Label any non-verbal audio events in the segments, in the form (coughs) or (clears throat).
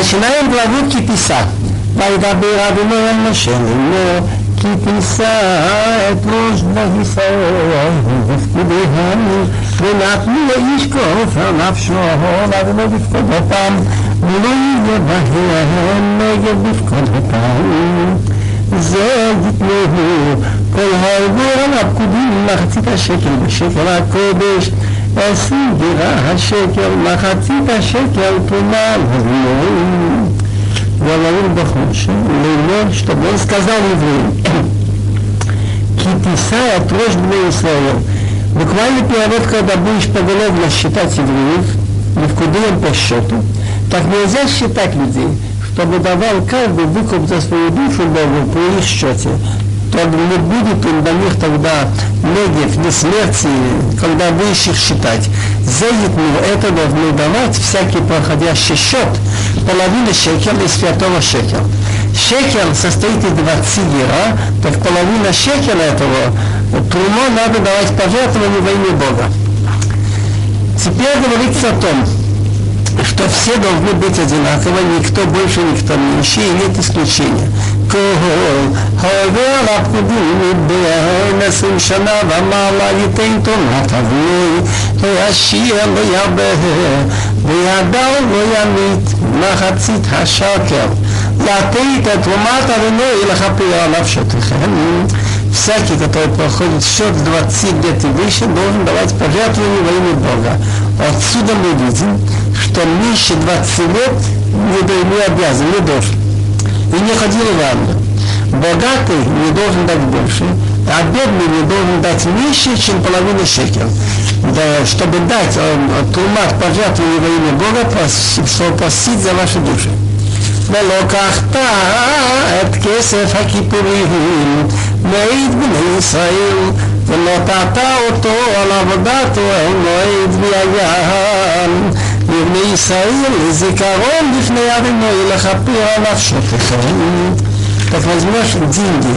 השיניים ועבוד כי תישא. וידבר אדוני אל משה לאמור כי תישא את ראש בגיסאו ובפקידיהם ונתנו לאיש כרוף על נפשו ואדוני בפקודותם ולא יהיה בהם נגד בפקודותם זה יתנו כל ההרבה על הפקודים מחצית השקל בשקל הקודש עשרים דירה השקל מחצית השקל תרומה לבינוי говорил Бахуша, Леймон, чтобы он сказал евреям, Китисая трожь бне Исраил. Буквально перевод, когда будешь поголовно считать евреев, легкудеем по счету, так нельзя считать людей, чтобы давал каждый выкуп за свою душу Богу по их счете то не будет он до них тогда негев, не смерти, когда будешь их считать. Заедну это должны давать всякий проходящий счет, половина шекел из святого шекел. Шекел состоит из 20 гера, так половина шекела этого трумо надо давать пожертвование во имя Бога. Теперь говорится о том, что все должны быть одинаковы, никто больше, никто меньше, и нет исключения. כל העובר על הפקודים בין עשרים שנה ומעלה ייתן תומת אבי וישיר לא ירבה וידע לא ימית מחצית השקר לתת את תרומת אדוני לכפר על נפשותיכם всякий, который проходит счет 20 лет и выше, должен давать пожертвование во имя Бога. Отсюда мы видим, что меньше 20 лет не, не обязан, не должен. И не ходил в армию. Богатый не должен дать больше, а бедный не должен дать меньше, чем половину шекел. Да, чтобы дать он, тумат пожертвование во имя Бога, чтобы просить за ваши души. ולוקחת את כסף הכיפורים מעיד בני ישראל ונתת אותו על עבודת אוהל מועד ויין לבני ישראל לזיכרון בפני אבינו לכפר על נפשותיכם так возьмешь деньги,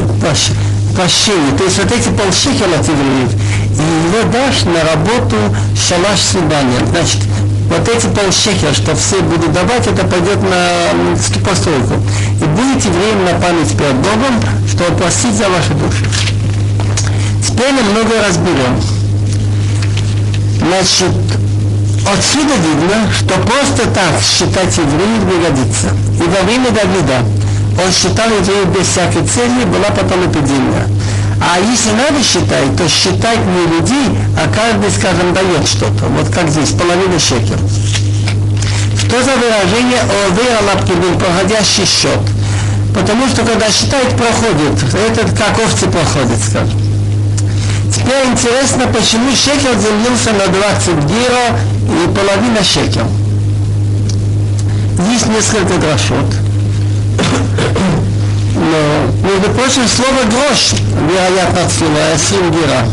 прощение, то есть вот эти полшекела от евреев, и его дашь на работу шалаш свидания. Значит, вот эти полшекера, что все будут давать, это пойдет на постройку. И будете евреям на память перед Богом, чтобы простить за ваши души. Теперь немного разберем. Значит, отсюда видно, что просто так считать евреев не годится. И во время Давида он считал евреев без всякой цели, была потом эпидемия. А если надо считать, то считать не людей, а каждый, скажем, дает что-то. Вот как здесь, половина шекер. Что за выражение «Овера лапкибин» проходящий счет? Потому что когда считают, проходит. Этот как овцы проходит, скажем. Теперь интересно, почему шекер делился на 20 гиро и половина шекер. Есть несколько грошот. Но, между прочим, слово грош, вероятно, отсюда, Асим Гира.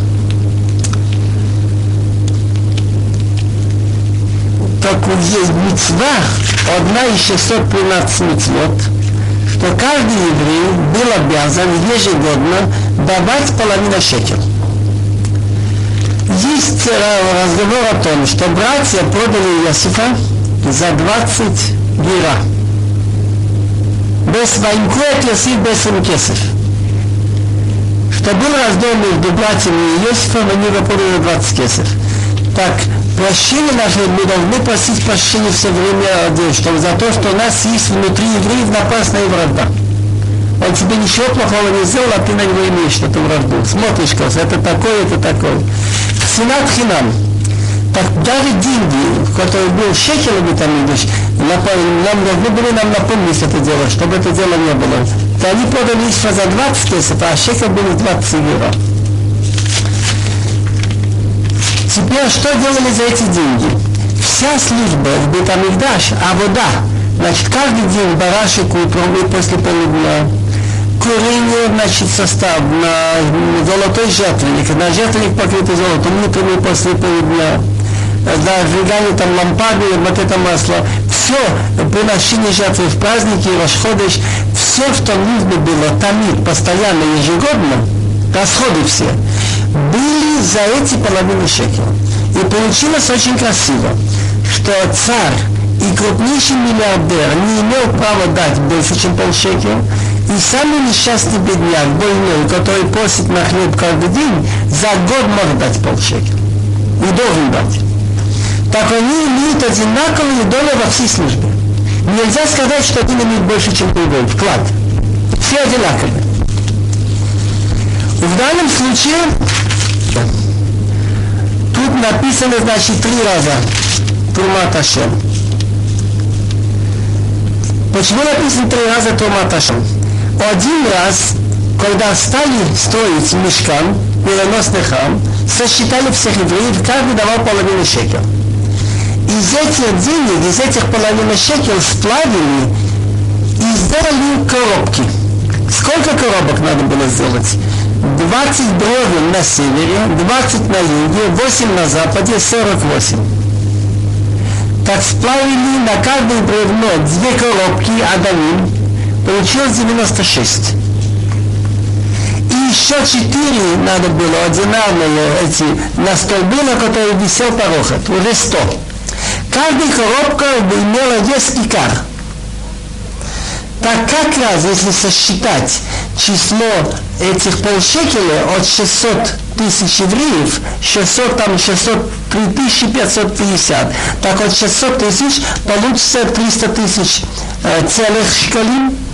Так вот есть мецва, одна из 613 мецвод, что каждый еврей был обязан ежегодно давать половину шекел. Есть э, разговор о том, что братья продали Иосифа за 20 гира без войнку Йосиф без кесов. Что был раздел между братьями Иосифом, они выполнили 20 кесов. Так, прощение наше, мы должны просить прощения все время, что за то, что у нас есть внутри евреев напасная вражда. Он тебе ничего плохого не сделал, а ты на него имеешь эту вражду. Смотришь, это такое, это такое. Сенат Хинам. Так даже деньги, которые был шекелами там, нам должны были нам напомнить это дело, чтобы это дело не было. То они продали еще за 20 кесов, а шекел был 20 евро. Теперь что делали за эти деньги? Вся служба в Бетамикдаш, а вода, значит, каждый день барашек утром и после полудня, курение, значит, состав на золотой жертвенник, на жертвенник покрытый золотом, и после полудня, за сжигание там лампады, вот это масло, все приношение жертвы в праздники, расходыш, все, что нужно было томить постоянно, ежегодно, расходы все, были за эти половины шекела. И получилось очень красиво, что царь и крупнейший миллиардер не имел права дать больше, чем полшекеля, и самый несчастный бедняк, больной, который просит на хлеб каждый день, за год может дать полшекеля. И должен дать. Так они имеют одинаковые доли во всей службе. Нельзя сказать, что один имеет больше, чем другой. Вклад. Все одинаковые. В данном случае тут написано, значит, три раза Трумат Ашем. Почему написано три раза Трумат Ашем? Один раз, когда стали строить мешкан, мироносный храм, сосчитали всех евреев, каждый давал половину шекера из этих денег, из этих половины шекел сплавили и сделали коробки. Сколько коробок надо было сделать? 20 бровин на севере, 20 на юге, 8 на западе, 48. Так сплавили на каждое бревно две коробки адамин, получилось 96. И еще четыре надо было одинарные эти на столбы, на которые висел порохот, уже 100. Каждая коробка имела вес икар. Так как раз, если сосчитать число этих полшекеля от 600 тысяч евреев, 600, там 603 тысячи 550, так от 600 тысяч получится 300 тысяч э, целых шкалин,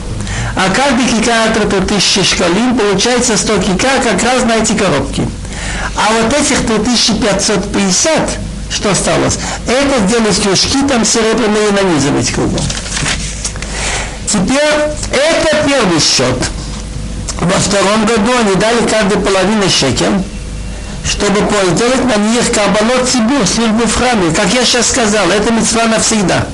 а каждый кикар это тысячи шкалин, получается 100 кикар как раз на эти коробки. А вот этих 3550 что осталось? Это сделать кружки там серебряные нанизывать кругом. Теперь это первый счет. Во втором году они дали каждой половину шекер, чтобы сделать на них кабалот цибур, службу в храме. Как я сейчас сказал, это мецва навсегда.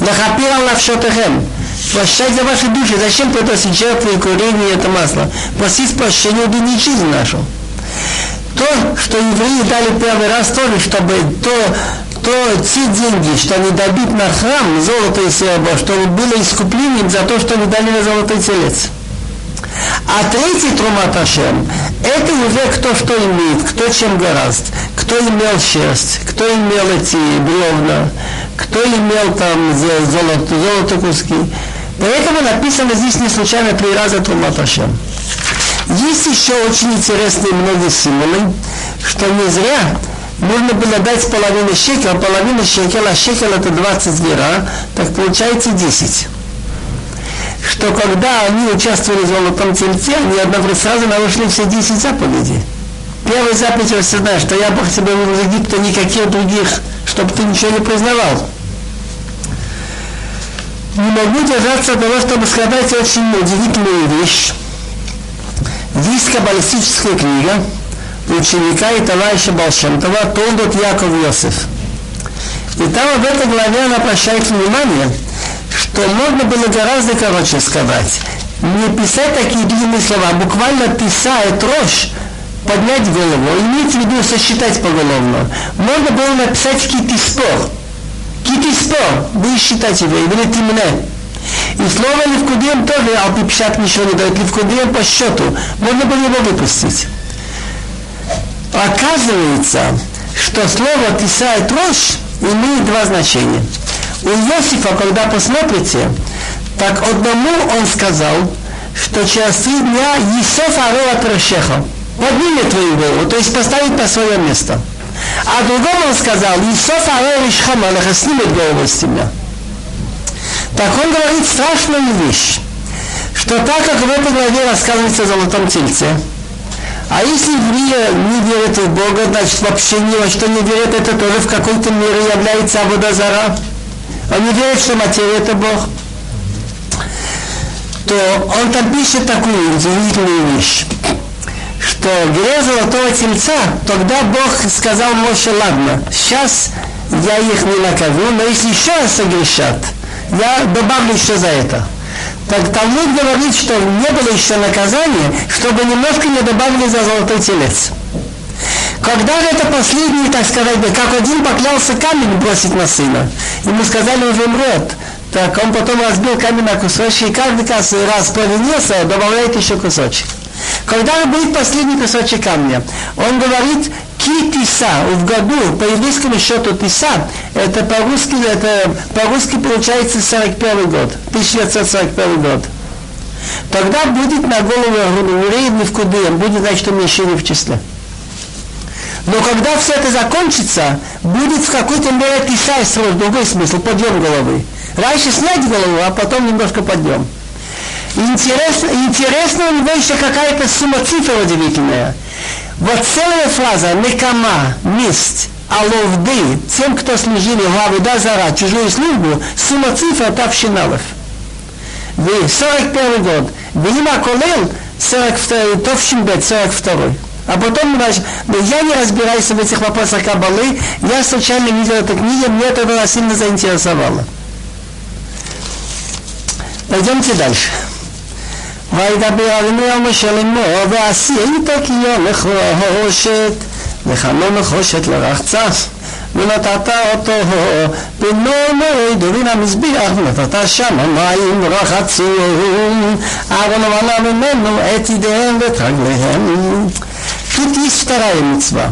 Лахапир аллахшотахем. Прощать за ваши души. Зачем приносить жертвы и курение это масло? Просить прощения у жизнь нашу то, что евреи дали первый раз тоже, чтобы то, то те деньги, что они добить на храм, золото и серебро, чтобы было искуплением за то, что они дали на золотой телец. А третий Трумат Ашем, это уже кто что имеет, кто чем гораст, кто имел шерсть, кто имел эти бревна, кто имел там золото, золото куски. Поэтому написано здесь не случайно три раза Трумат Ашем. Есть еще очень интересные многие символы, что не зря нужно было дать половину шекела, половину шекела, шекел это 20 лира, так получается 10. Что когда они участвовали в золотом тельце, они одновременно сразу нарушили все 10 заповедей. Первая заповедь, знаете, что я Бог тебя вывел из Египта, никаких других, чтобы ты ничего не признавал. Не могу держаться от того, чтобы сказать очень удивительную вещь. Есть каббалистическая книга ученика и товарища Балшемтова Толдот Яков Йосиф. И там в этой главе она обращает внимание, что можно было гораздо короче сказать. Не писать такие длинные слова, буквально писает рожь, поднять голову, иметь в виду сосчитать поголовно. Можно было написать китиспор. Китиспор, будешь считать его, или ты мне. И слово Левкудием тоже Алпипшат ничего не дает. Левкудием по счету. Можно было его выпустить. Оказывается, что слово «тисает рожь» имеет два значения. У Иосифа, когда посмотрите, так одному он сказал, что через три дня Исоф Ароа Трошеха поднимет твою голову, то есть поставит на свое место. А другому он сказал, Исоф Ароа Ришхама, снимет голову с тебя. Так он говорит страшную вещь, что так как в этой главе рассказывается о золотом тельце, а если евреи не верят в Бога, значит вообще ни во что не верят, это тоже в какой-то мере является Абудазара. Они верят, что материя это Бог. То он там пишет такую удивительную вещь, что грех золотого тельца, тогда Бог сказал Моше, ладно, сейчас я их не накажу, но если еще раз согрешат, я добавлю еще за это. Так Талмуд говорит, что не было еще наказания, чтобы немножко не добавили за золотой телец. Когда же это последний, так сказать, как один поклялся камень бросить на сына, ему сказали, он умрет. Так он потом разбил камень на кусочки, и каждый раз, провинился, добавляет еще кусочек. Когда будет последний кусочек камня, он говорит, Ки тиса, в году, по еврейскому счету тиса, это по-русски, это по-русски получается 41 год, 1941 год. Тогда будет на голову евреев не в кудыем, будет, значит, уменьшение в числе. Но когда все это закончится, будет в какой-то мере тиса срок, другой смысл, подъем головы. Раньше снять голову, а потом немножко подъем. Интересно, интересно у него еще какая-то сумма цифр удивительная. Вот целая фраза «некама», «месть», «аловды», тем, кто служили в Авуда Зара, чужую службу, сумма цифр тавшиналов. В 41 год. Вима Колел, 42, Товшинбет, 42. А потом, значит, я не разбираюсь в этих вопросах Кабалы, я случайно видел эту книгу, мне это сильно заинтересовало. Пойдемте дальше. וידבר אבינו על משה לאמור ועשית כי יום נחושת וחמור נחושת לרחצה ונתת אותו בנו מועד ובין המזבח ונתת שם מים ורחצו אהרון ומנה ממנו את ידיהם ואת רגליהם Тут есть вторая мецва,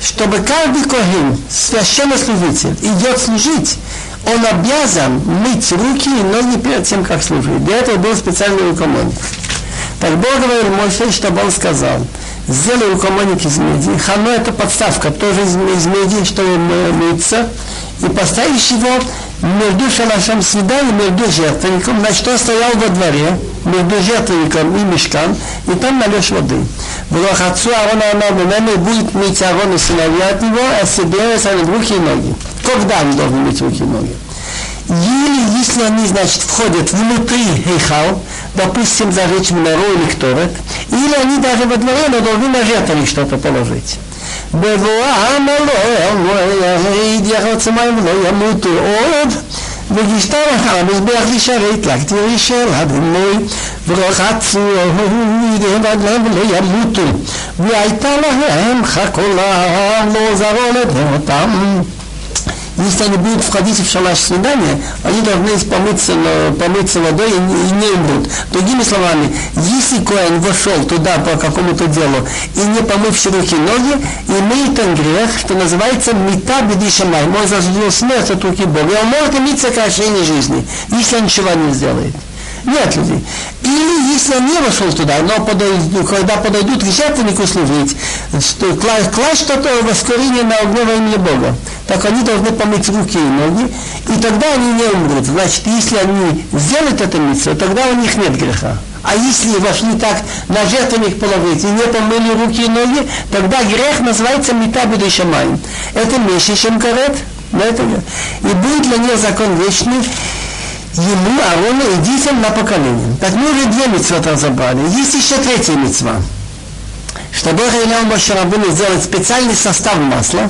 чтобы каждый коген, священнослужитель, идет служить, он обязан мыть руки и ноги перед тем, как служить. Для этого был специальный рукомойник. Так Бог говорил Моше, чтобы он сказал, сделай рукомойник из меди. Хано это подставка, тоже из, из меди, чтобы мыться. И поставишь его между шалашем свидания, между жертвенником, значит, он стоял во дворе, между жертвенником и мешкам, и там налешь воды. Блохацу Аарона Амар будет мыть Аарон и сыновья от него, а себе руки и ноги. Когда они должны мыть руки и ноги? Или если они, значит, входят внутри Хейхал, допустим, зажечь минору или ктовет, или они даже во дворе, но должны на жертвенник что-то положить. בבואם אלוהים ידיח מים ולא ימותו עוד וגישתה לך המזבח לשרת לך תראי של הדמוי ורחצו ידיהם ועגלם ולא ימותו והייתה להם חכולה לא זרו לדמותם Если они будут входить в шалаш свидания, они должны помыться, помыться водой и, и не умрут. Другими словами, если Коэн вошел туда по какому-то делу и не помывши руки и ноги, имеет он грех, что называется мета бедишамай. Мой заслужил смерть от руки Бога. И он может иметь сокращение жизни, если он ничего не сделает. Нет людей. Или если он не вошел туда, но подойдут, когда подойдут к жертвеннику служить, что, класть что-то воскурение на огне во имя Бога, так они должны помыть руки и ноги, и тогда они не умрут. Значит, если они сделают это митцву, тогда у них нет греха. А если вошли так на жертвенник положить и не помыли руки и ноги, тогда грех называется метабиды шамай. Это меньше, чем карет. И будет для них закон вечный, ему, Аарону и детям на поколение. Так мы уже две митцвот разобрали. Есть еще третья митцва. Что Бог велел Мошерабуну сделать специальный состав масла.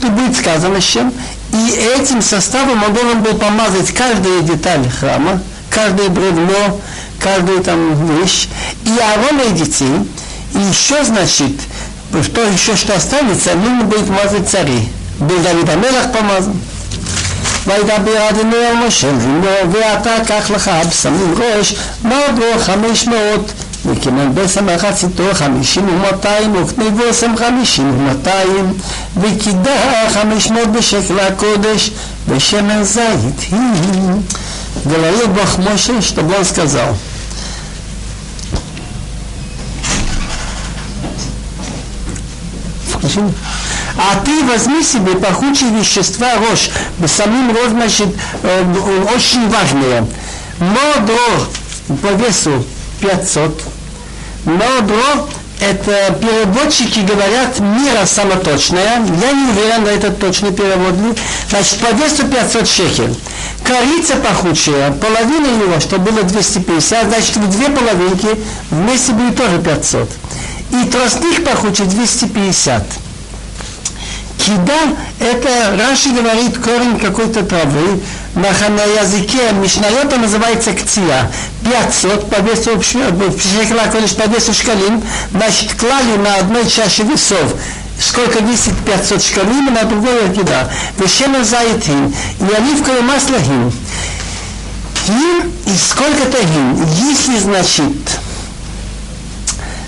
Тут будет сказано с чем. И этим составом он должен был помазать каждую деталь храма, каждое бревно, каждую там вещь. И Аарона и детей. И еще, значит, что еще что останется, нужно будет мазать цари. Был Давид Амелах помазан. וידבר אדוני אל משה לאמור ואתה קח לך בשמים ראש מרדו חמש מאות וכימן בסם מחציתו חמישים ומאתיים וקנה בושם חמישים ומאתיים וקידה חמש מאות בשקל הקודש בשמן זית היא говорил Бог Моше, чтобы он сказал. А ты возьми себе пахучие вещества рожь. Самим рожь, значит, э, очень важные. Модро по весу 500. Модро это переводчики говорят мира самоточная. Я не уверен, на это точный перевод. Значит, по весу 500 шекель. Корица пахучая, половина его, что было 250, значит, в две половинки вместе будет тоже 500. И тростник пахучий 250. Кида – это, Раши говорит, корень какой-то травы, на, на языке Мишнайота называется ктия. 500 по весу, колеш по весу шкалим, значит, клали на одной чаше весов сколько весит 500 шкалим, на другой кида. Вешена заитин, и оливковое масло гим. Гим и сколько-то гим. Если, значит,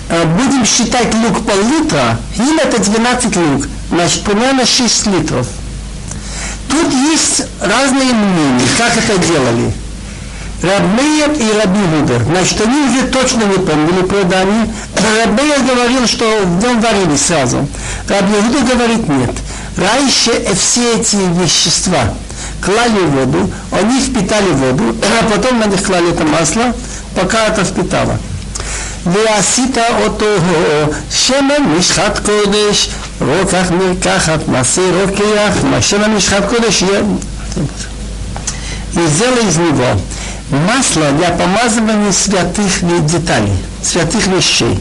э, будем считать лук пол-литра, им это 12 лук, значит, примерно 6 литров. Тут есть разные мнения, как это делали. Рабмеер и Раби Гудер. Значит, они уже точно не помнили предание. Рабмеер говорил, что в нем варили сразу. Раби Гудер говорит нет. Раньше все эти вещества клали в воду, они впитали воду, а потом на них клали это масло, пока это впитало. ועשית אותו שמן משחת קודש, רוקח מרקחת, מעשה רוקח, שמן משחת קודש יהיה... И сделай из него масло для помазывания святых деталей, святых вещей.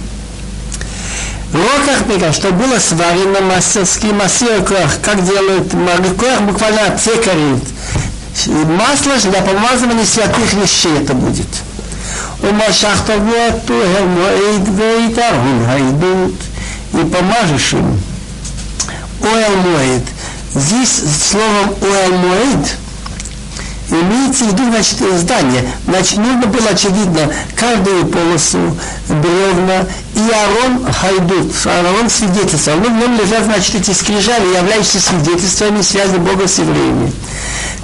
Роках бега, что было сварено мастерский мастерках, как делают мариках, буквально цекарит. Масло для помазывания святых вещей это будет. ומשך תבואתו אל מועד ויתרון העדות, и помажешь им. Оэл Моэд. Здесь словом Оэл Моэд имеется в виду, значит, здание. Значит, нужно было, очевидно, каждую полосу бревна и Арон Хайдут. Арон свидетельствовал. Ну, в нем лежат, значит, эти скрижали, являющиеся свидетельствами связи Бога с евреями.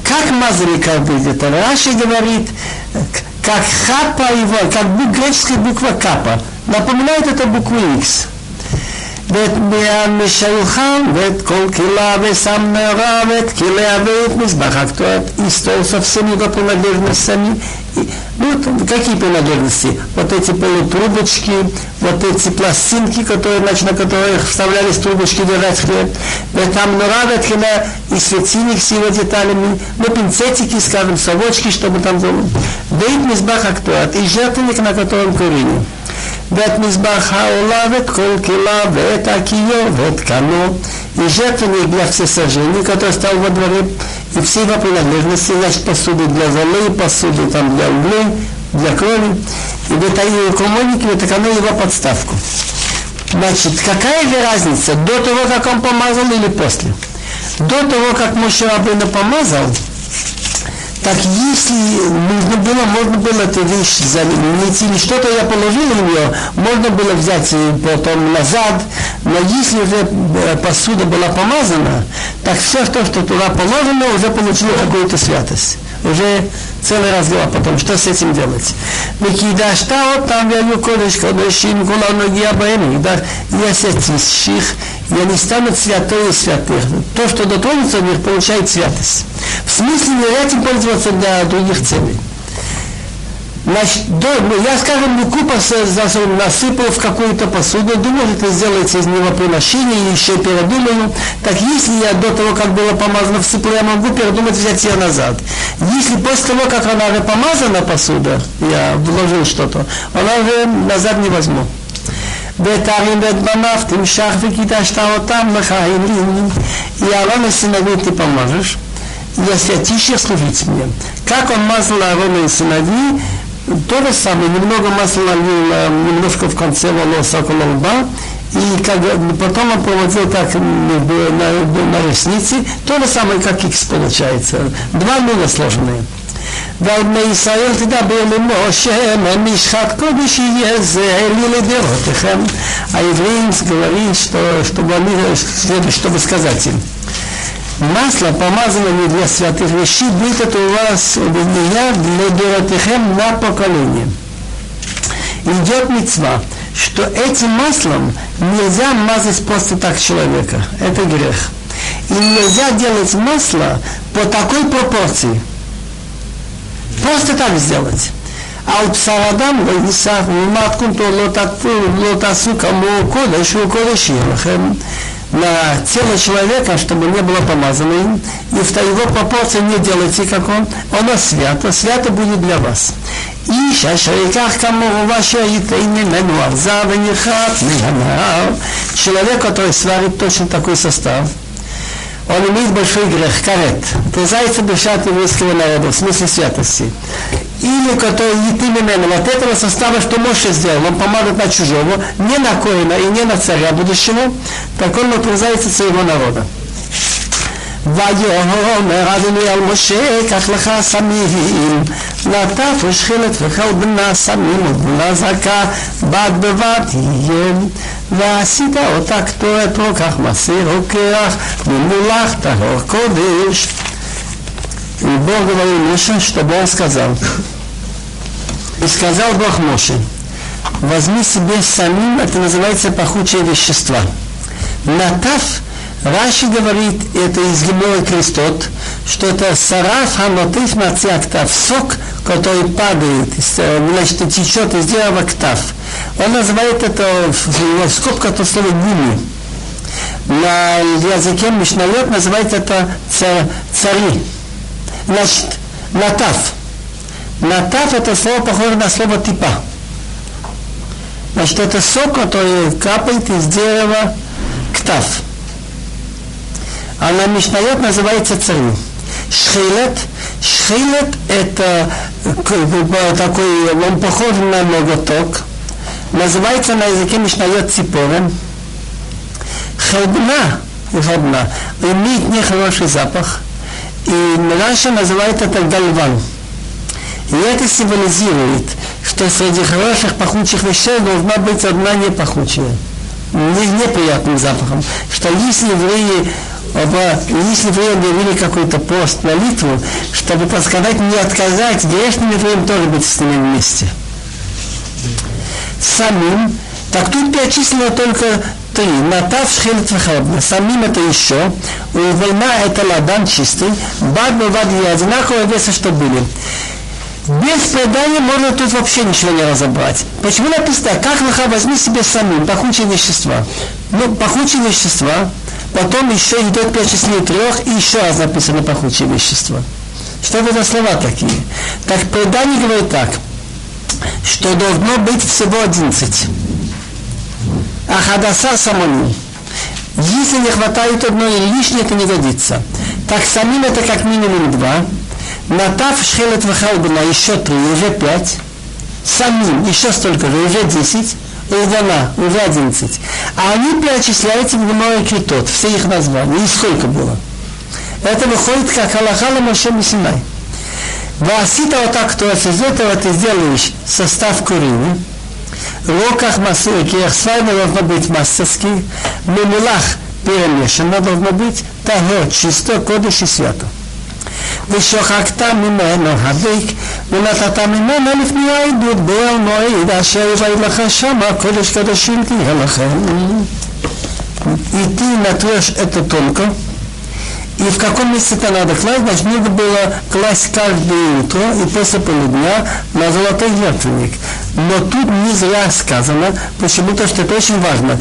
Как мазали деталь? Раши говорит, как хапа его, как греческая буква капа. Напоминает это букву X. ואת המשלחן ואת כל קהילה ושם נערה ואת киля ואת מזבח הקטורת истол со всеми его принадлежностями. Ну, какие принадлежности? Вот эти полутрубочки, вот эти пластинки, которые, значит, на которых вставлялись трубочки держать хлеб. Там нуравет и светильник с его деталями, ну, пинцетики, скажем, совочки, чтобы там было. Вейт мизбах актуат, и жертвенник, на котором курили. ואת מזבח העולה ואת כל кила, ואת акио, ואת кано, и жертвенник для всесожжения, который стал во дворе, и все его принадлежности, значит, посуды для золы, посуды там для углей, для крови, и в этой комонике, в этой его подставку. Значит, какая же разница, до того, как он помазал или после? До того, как Моше Рабына помазал, так если нужно было, можно было эту вещь заменить, или что-то я положил в нее, можно было взять потом назад, но если уже э, посуда была помазана, так все то, что туда положено, уже получило какую-то святость. Уже целый разговор потом, что с этим делать. Микидаш таот там вяну кодыш кодышим кула ноги обоим. Я святых, я не стану святой из святых. То, что дотронется в них, получает святость. В смысле, этим пользоваться для других целей. Значит, до, ну, я, скажем, муку насыпал в какую-то посуду, думаю, это сделается из него приношение, еще передумаю. Так если я до того, как было помазано, всыпал, я могу передумать взять ее назад. Если после того, как она уже помазана посуда, я вложил что-то, она уже назад не возьму. ואת הערים ואת בניו תמשך וקידשת אותם לך עילים. И Аарона сыновей ты поможешь, и освятишь их служить мне. Как он мазал Аарона и сыновей, то же самое, немного масла налил немножко в конце волос около лба, и как, потом он проводил так на, на, на ресницы, то же самое, как X получается. Два нуля сложные. ועל בני ישראל תדבר למשה, משחת קודש יהיה זה לי לדורותיכם. Евреям говорит, что, чтобы, они, чтобы сказать им, масло, помазанное для святых вещей, будет это у вас у меня для доротихем на поколение. Идет мецва, что этим маслом нельзя мазать просто так человека. Это грех. И нельзя делать масло по такой пропорции – Просто так сделать. על בשר אדם לא ייסח, ומתכונתו לא תעשו כמוהו קודש, הוא קודש יהיה לכם. на тело человека, чтобы не было помазано им, и в его пропорции не делайте, как он, оно свято, свято будет для вас. איש אשר ייקח כמוהו ואשר ייתן ממנו ארזה ונרחץ מן הנהר, человек, который сварит точно такой состав, он имеет большой грех, карет. Терзается душа еврейского народа, в смысле святости. Или который не именно вот этого состава, что Моше сделал, он помогает на чужого, не на Коина и не на царя будущего, так он отрезается своего народа. ויאמר אדוני אל משה, קח לך סמים, נטף ושחילת וכלבנה סמים ובונה זרקה, בד בבד יהיה, ועשית אותה קטורת רוקח מסיר רוקח, ממולח טהור קודש. И Бог говорил Моше, чтобы он сказал. и сказал Бог Моше, возьми себе самим, это называется пахучее вещества. Натав Раши говорит, это из Гемора Крестот, что это сараф ханотыф нациактав, сок, который падает, значит, течет из дерева ктав. Он называет это в скобках то слово гуми. На языке Мишнайот называет это цари. Значит, натав. Натав это слово похоже на слово типа. Значит, это сок, который капает из дерева ктав а на Мишнайот называется царю. Шхилет. Шхилет это такой, он похож на ноготок. Называется на языке Мишнайот ципорем. Хелбна, хелбна, имеет нехороший запах. И Раша называет это гальван. И это символизирует, что среди хороших пахучих вещей должна быть одна непахучая, не, неприятным запахом. Что если евреи если вы объявили какой-то пост, молитву, чтобы подсказать не отказать грешным евреям тоже быть с ними вместе. Самим, так тут перечислено только три. Натав шхилет вахабна. Самим это еще. У война это ладан чистый. Бад бад одинакового веса, что были. Без предания можно тут вообще ничего не разобрать. Почему написано, как лоха возьми себе самим, пахучие вещества. Ну, пахучие вещества, Потом еще идет перечисление трех, и еще раз написано пахучие вещества. Что это за слова такие? Так предание говорит так, что должно быть всего 11. А хадаса самому. Если не хватает одной или лишнее, это не годится. Так самим это как минимум два. Натав шхелет вахалбина еще три, уже пять. Самим еще столько же, уже десять. Илдана, уже 11. А они перечисляются в Геморе Критот, все их названия. И сколько было? Это выходит как Аллаха Моше Мисинай. Васита вот так, то из этого ты сделаешь состав курины, роках массы, киахсвайна должно быть мастерский, мемулах перемешано должно быть, того чисто, кодыш и свято. ושוחקת ממנו הביק, ונתת ממנו לפני העדות באל מועד, אשר יבעד לך שמה, קודש קודשים תהיה לכם. И ты натрешь это тонко, и в каком месте это надо класть, значит, надо было класть каждое утро и после полудня на золотой жертвенник. Но тут не зря сказано, почему-то, что это очень важно.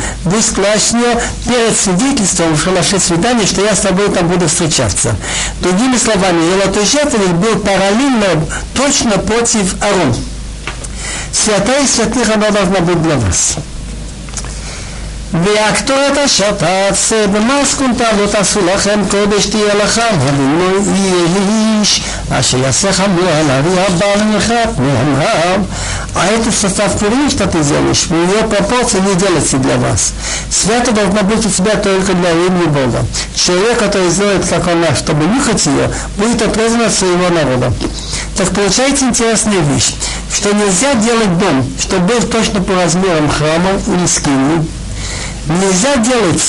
Класть ее перед свидетельством в шалаше свидания, что я с тобой там буду встречаться. Другими словами, золотой жертвенник был параллельно, точно против Арон. Святая святых она должна быть для вас. והכתור את השתת במסקונתה לא תעשו לכם קודש תהיה לכם הדינו איש אשר יעשה חמור על אבי הבא למלכת מהמרב А это состав курии, что ты делаешь, в ее пропорции не делается для вас. Свято должно быть у тебя только для имени Бога. Человек, который сделает, как она, чтобы нюхать ее, будет отрезан от своего народа. Так получается интересная вещь, что нельзя делать дом, чтобы был точно по размерам храма или скини, нельзя делать,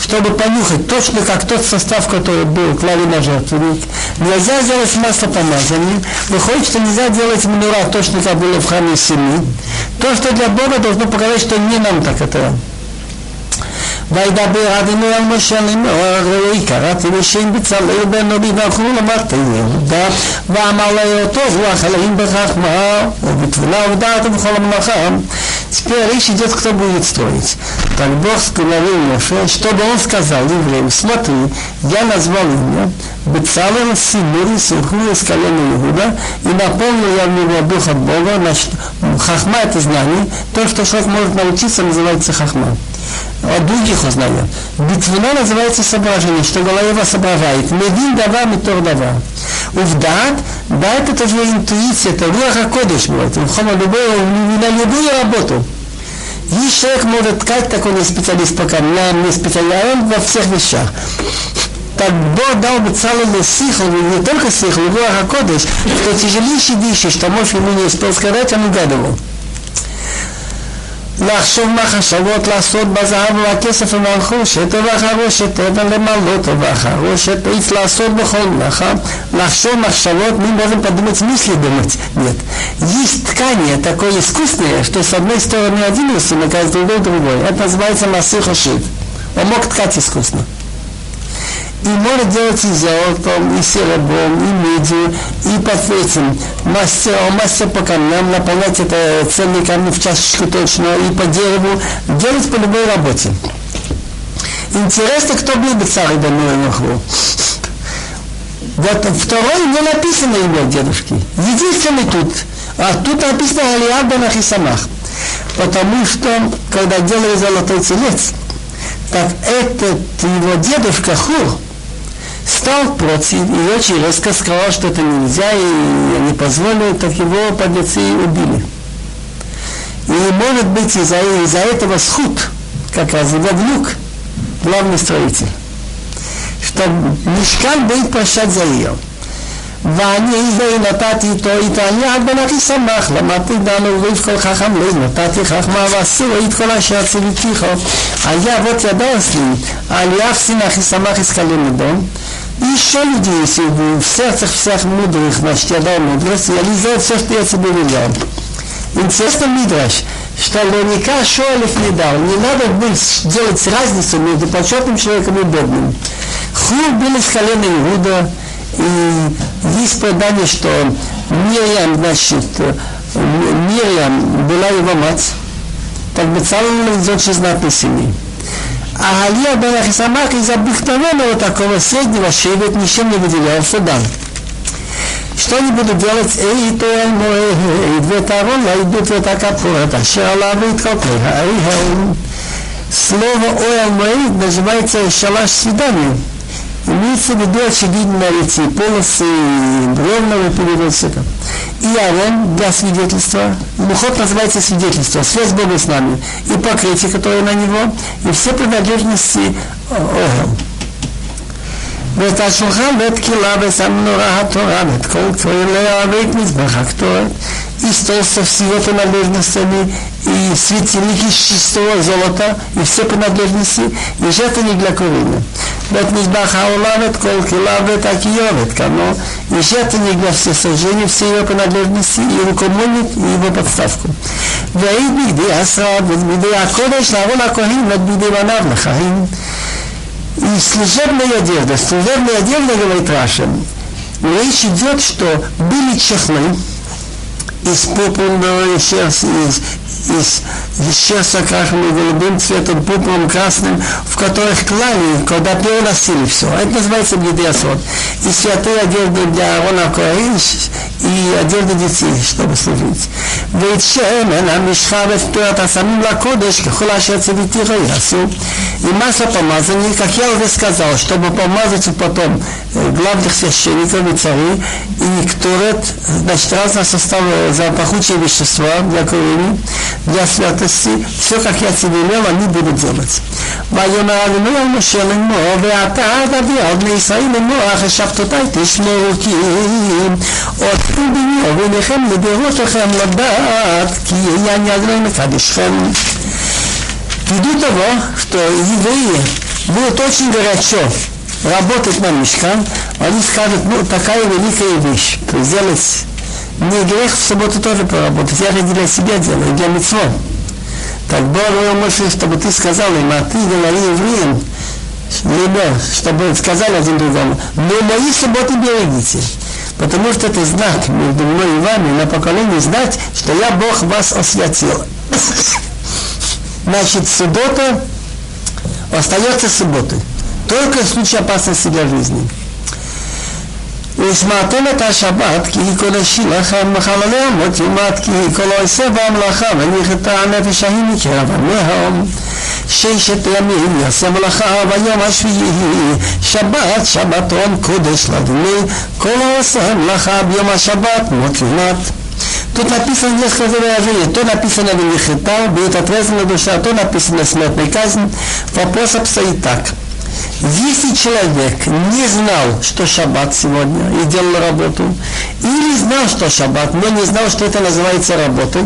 чтобы понюхать, точно как тот состав, который был клали на жертвенник. Нельзя сделать масло помазания. Выходит, что нельзя делать минура точно как было в храме семьи. То, что для Бога должно показать, что не нам так это. וידבר אדוני על משה לאמור, ראי קראתי לשם בצלאל בן נבי ואכלו למטה יהודה, ואמר לאותו רוח אלוהים בחכמה, ובתבונה ובדעת ובכל המלאכה. Теперь речь идет, кто будет строить. Так Бог говорил Моше, чтобы он сказал евреям, смотри, я назвал имя Бецалел Симури Суху из колена Иуда, и наполнил я в него дух от Бога, значит, хахма это знание, то, что человек может научиться, называется хахма от других узнает. Битвина называется соображение, что голова соображает. Медин дава, митор дава. Увдат, дат это же интуиция, это руаха кодыш бывает. Любую, на любую работу. Есть человек может ткать, так он не специалист пока, на не специалист, а он во всех вещах. Так Бог дал бы целому сихл, не только но и Кодыш, что тяжелейшие вещи, что может ему не успел сказать, он угадывал. לחשוב מחשבות לעשות בזהב ובכסף ומלכושת ובחרושת אבן למלות ובחרושת עץ לעשות בכל מלאכה לחשוב מחשבות мы можем подумать мысли думать нет есть ткание такое искусное что с одной стороны один рисунок а с другой другой это называется масыха шит он мог ткать искусно и может делать и золотом, и серебром, и медью, и под этим мастер, по камням, наполнять это ценные камни в чашечку точно, и по дереву, делать по любой работе. Интересно, кто был бы царь Дануэ Махру. Вот второй не написано имя дедушки. Единственный тут. А тут написано Алиаб бен Ахисамах. Потому что, когда делали золотой телец, так этот его дедушка Хур, стал против и очень резко сказал, что это нельзя, и не позволили, так его подлецы убили. И может быть из-за из этого схуд, как раз его внук, главный строитель, что Мишкан будет прощать за ее. ואני זה נתתי איתו איתו על יד בנכי שמח למדתי דנו ואיף כל חכם לא נתתי חכמה ואסור את כל אשר ציוויתיכו היה אבות ידו אסלי על יף סינכי שמח יסקלם מדום и еще люди, если в сердцах всех мудрых, значит, я дал мудрость, реализовать все, что я тебе велел. Интересно, Мидраш, что наверняка Шоалев не дал. Не надо будет делать разницу между почетным человеком и бедным. Хур был из колена Иуда, и есть предание, что Мирьям, значит, Мирьям была его мать. Так бы целый очень знатной семьи. А Алия бен Ахисамах из обыкновенного такого среднего шевет ничем не выделялся дан. Что они будут делать? Эй, то мой, ветарон, идут в это капура, шалавит какой, Слово Оэл Моид называется шалаш свидания. Имеется в виду очевидно эти полосы ровного переводчика. И Арон для свидетельства. Мухот называется свидетельство, связь Бога с нами. И покрытие, которое на него, и все принадлежности Огел. ואת השולחן ואת קהילה ואת המנורה התורה ואת כל כהליה ואת מזבח הקטורת и стол со всего принадлежностями, и светильники из чистого золота, и все принадлежности, и жертвенник для курения. ואת מזבח העולם, ואת כל כליו, ואת הכיורת, כמו, и жертвенник для все сожжения, все его принадлежности, и рукомойник, и его подставку. והעיד בגדי השרד, ואת בגדי הקודש, לארון הכהן, ואת בגדי בניו לחיים. И служебная одежда, служебная одежда, говорит Раша, речь идет, что были чехлы, из пурпурного из, из, из вещества красным голубым цветом, пурпуром красным, в которых клали, когда переносили все. Это называется бедесот. И святые одежды для Арона Коэн и одежды детей, чтобы служить. ואת שמן המשחה ופטורת הסמים לקודש ככל אשר ציוויתיך יעשו. И масло помазания, как я уже сказал, чтобы помазать потом главных священников и царей, и ктурет, значит, разного состава за пахучие вещества для курения, для святости, все, как я тебе велел, они будут делать. ויאמר אדוני אל משה לאמור, ואתה תביא על בני ישראל לאמור, אחרי שבתותי תשמעו כי עוד ביני וביניכם לדרות לכם לדעת, כי я не одной מקדשכם. Ввиду того, что евреи будут очень горячо работать на мешкан, они скажут, ну, такая великая вещь, сделать не грех в субботу тоже поработать, я же для себя делаю, для митцва. Так Бог говорил Моше, чтобы ты сказал им, а ты говори евреям, либо, чтобы сказали один другому, но мои субботы берегите. Потому что это знак между мной и вами на поколение знать, что я Бог вас освятил. (laughs) Значит, суббота остается субботой. Только в случае опасности для жизни. ושמעתם את השבת כי היא קודשי לכם מחללי אמות יומת כי היא כל עושה במלאכה ונכתה הנפש ההיא מקרב עמיה ששת ימים יעשה מלאכה ביום השביעי שבת שבתון קודש לאדוני כל העושה מלאכה ביום השבת מות יומת Тут написано несколько выражений. То написано Венехита, будет отрезана душа, то написано смертная казнь. Вопрос обстоит так. если человек не знал, что шаббат сегодня и делал работу, или знал, что шаббат, но не знал, что это называется работой,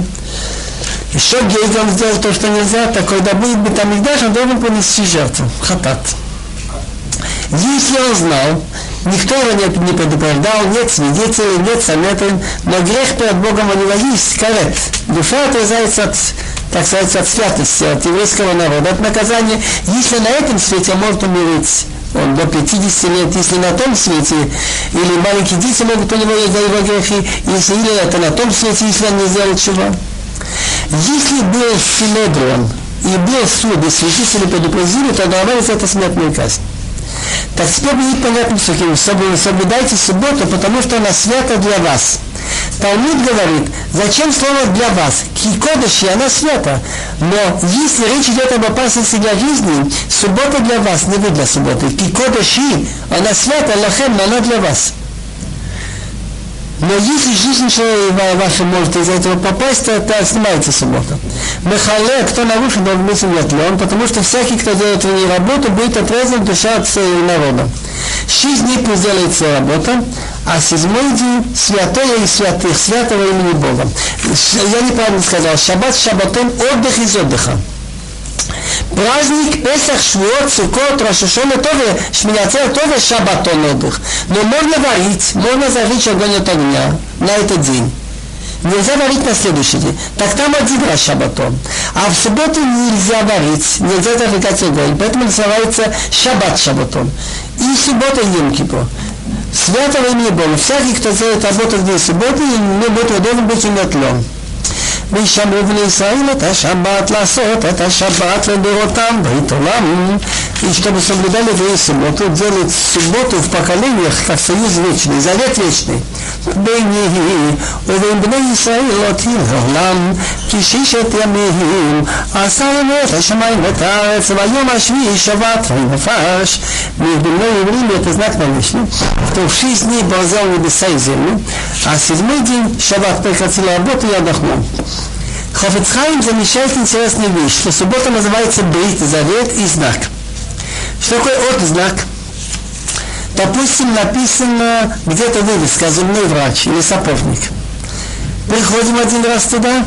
еще гейгом сделал то, что нельзя, так когда будет бетамикдаш, он должен понести жертву, хатат. Если он знал, никто его не, не предупреждал, нет свидетелей, нет советов, но грех перед Богом у него есть, карет. Душа отрезается от, так сказать, от святости, от еврейского народа, от наказания. Если на этом свете может умереть он до 50 лет, если на том свете, или маленькие дети могут у него за его грехи, если или это на том свете, если он не чего. Если был Синедрион и был суд, и святители предупредили, то говорится это смертная казнь. Так теперь будет понятно сухим, соблюдайте субботу, потому что она свята для вас. Талмуд говорит, зачем слово для вас? Кикодыши, она свята. Но если речь идет об опасности для жизни, суббота для вас, не вы для субботы. Кикодыши, она свята, лахем, она для вас. Но если жизнь человека ваша может из этого попасть, то это снимается суббота. Мехале, кто нарушит, должен быть умертвлен, потому что всякий, кто делает в ней работу, будет отрезан душа от своего народа. Шесть дней пусть делается работа, а седьмой день святое и святых, святого имени Бога. Я неправильно сказал, шаббат шаббатон, отдых из отдыха. Праздник Песах, Швуот, Сукот, Рошашона тоже, Шминяцер тоже шаббатон отдых. Но можно варить, можно зажечь огонь от огня на этот день. Нельзя варить на следующий день. Так там один раз шаббатон. А в субботу нельзя варить, нельзя зажигать огонь. Поэтому называется шаббат шаббатон. И суббота Йом Кипур. Святого имени Бога. Всякий, кто делает работу в день субботы, не будет должен быть умертвлен. וישמרו בני ישראל את השבת לעשות את השבת לדורותם ברית עולם и чтобы соблюдали евреи субботу, делать субботу в поколениях как союз вечный, завет вечный. ביני ובין בני ישראל לא תהיה לעולם כי ששת ימים עשה אלוהים את השמיים ואת הארץ והיום השביעי שבת ויפש между мной и евреями это знак на Мишне, что в шесть дней Бог небеса и землю, а седьмой день шаббат прекратил работу и отдохнул. Хофицхайм замечает интересную вещь, что суббота называется Брит, Завет и знак. Что такое от знак? Допустим, написано где-то вывеска «Зубной врач» или «Сапожник». Приходим один раз туда,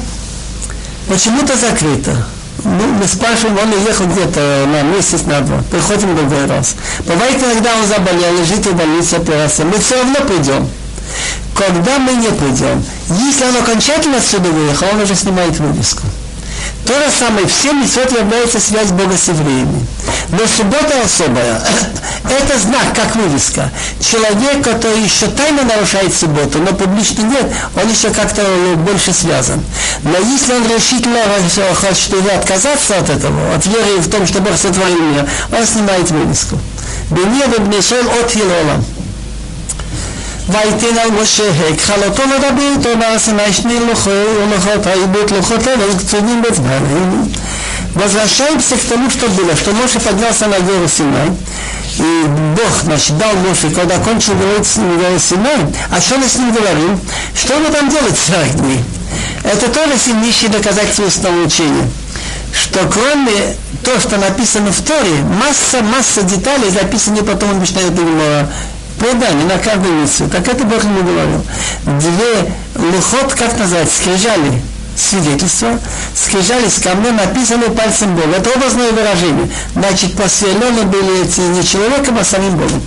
почему-то закрыто. Ну, мы спрашиваем, он уехал где-то на месяц, на два. Приходим другой раз. Бывает, иногда он заболел, лежит в больнице, операция. Мы все равно придем когда мы не придем. Если он окончательно отсюда выехал, он уже снимает вывеску. То же самое, все митцвот является связь Бога с евреями. Но суббота особая. Это знак, как вывеска. Человек, который еще тайно нарушает субботу, но публично нет, он еще как-то больше связан. Но если он решительно хочет отказаться от этого, от веры в том, что Бог сотворил мир, он снимает вывеску. Беньев и от Елолам. ויתן על משה כחלתו לדבר איתו נעשה שני לוחות העיבוד לוחות לב קצובים בזמנים Возвращаемся к тому, что было, что Моше поднялся на гору Синай, и Бог наш дал Моше, когда кончил говорить с ним гору Синай, а что он с ним говорил? Что он там делает 40 дней? Это тоже сильнейшее доказательство учения что кроме того, что написано в Торе, масса, масса деталей записаны потом в Мишнае предание на каждую миссию. Так это Бог ему говорил. Две лухот, как назвать, скрижали свидетельства, скрижали с камня, написаны пальцем Бога. Это образное выражение. Значит, посвящены были эти не человеком, а самим Богом.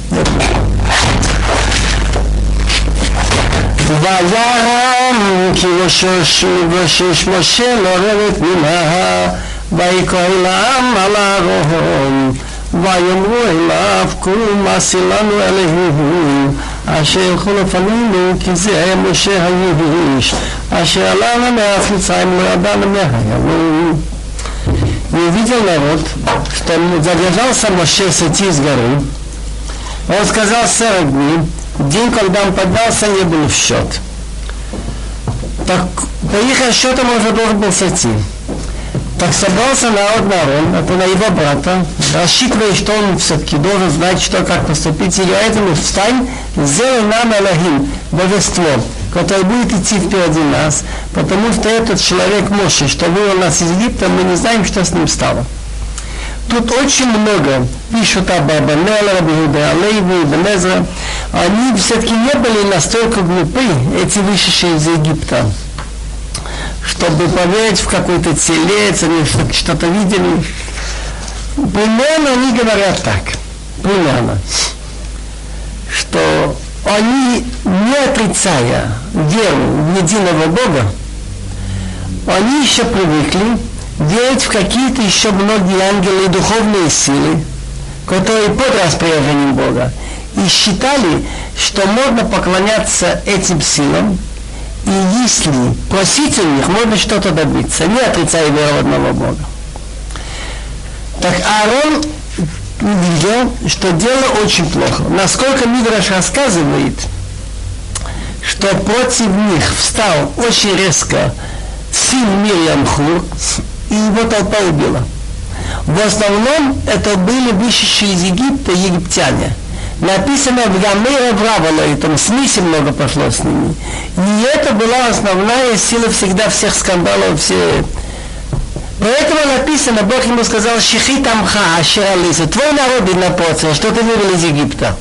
וירם כי ראשו ושש משה לא רדת מנה ויקרא לעם על אהרון ויאמרו אליו קום עשי לנו אלוהים אשר ילכו לפנינו כי זה היה משה היהוש אשר עלה на מארץ מצרים לא ידענו מהימים И увидел народ, что задержался Моше сойти с горы. Он сказал 40 дней, день, когда он поднялся, не был в счет. Так по их расчетам он уже должен был сойти. Так собрался народ народ, это на его брата, рассчитывая, что он все-таки должен знать, что как поступить, и поэтому встань, сделай нам Элохим, божество, которое будет идти впереди нас, потому что этот человек Моше, что вывел нас из Египта, мы не знаем, что с ним стало. Тут очень много пишут об Абанеле, Рабиуда Алейве, Бенезра. Они все-таки не были настолько глупы, эти вышедшие из Египта, чтобы поверить в какой-то телец, они что-то видели. Примерно они говорят так, примерно, что они, не отрицая веру единого Бога, они еще привыкли верить в какие-то еще многие ангелы и духовные силы, которые под распоряжением Бога, и считали, что можно поклоняться этим силам, и если просить у них, можно что-то добиться, не отрицая веру одного Бога. Так Аарон увидел, что дело очень плохо. Насколько Мидраш рассказывает, что против них встал очень резко сын Мирьям Хур, и его толпа убила. В основном это были вышедшие из Египта египтяне. Написано в Гамере Вравала, и там смеси много пошло с ними. И это была основная сила всегда всех скандалов, все Поэтому написано, Бог ему сказал, Шихи тамха, Аширалиса, твой народ напоцал, что ты вывел из Египта.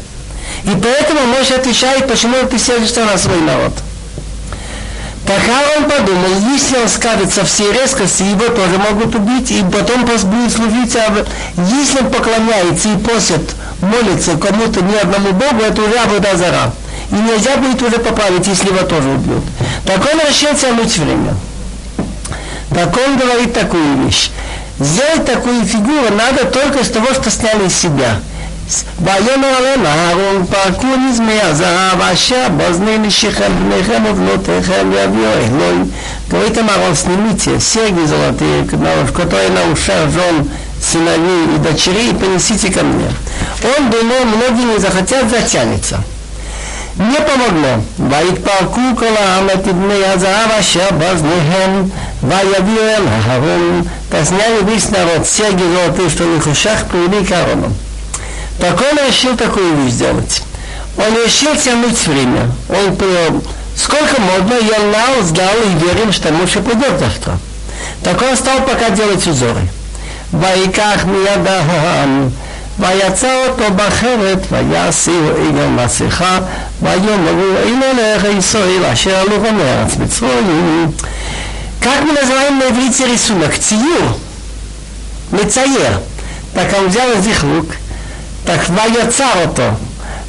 И поэтому Моше отвечает, почему ты сердишься на свой народ. Так он подумал, если он скажет со всей резкости, его тоже могут убить, и потом будет служить, а если он поклоняется и просит молиться кому-то, ни одному Богу, это уже Абудазара. И нельзя будет уже поправить, если его тоже убьют. Так он решил тянуть время. Так он говорит такую вещь. Сделать такую фигуру надо только с того, что сняли из себя. ויאמר עליהם אהרון פרקו נזמי הזהב אשר באזני נשיכם בניכם ובנותיכם ויביאו אלוהים. Говорит им Аарон, снимите серьги золотые, которые на ушах жен сыновей и дочерей, и принесите ко мне. Он думал, многие не захотят, затянется. Не помогло. ויתפרקו כל העם את בני הזהב אשר באזניהם ויביאו אל אהרון. Посняли весь народ серьги золотые, что в их ушах, привели к Аарону. Так он решил такую вещь сделать. Он решил тянуть время. Он привел, сколько можно, я знал, сдал и верим, что Муше придет завтра. Так он стал пока делать узоры. ויקח מיד העם, ויצא אותו בחרת, ויסיר עגל מסכה, ויאמרו אין הולך ישראל אשר עלו במארץ מצרים. כך מן הזמן בעברית זה ריסונק, ציור, מצייר. תקעו זה על הזיחוק, תקווה יצר אותו.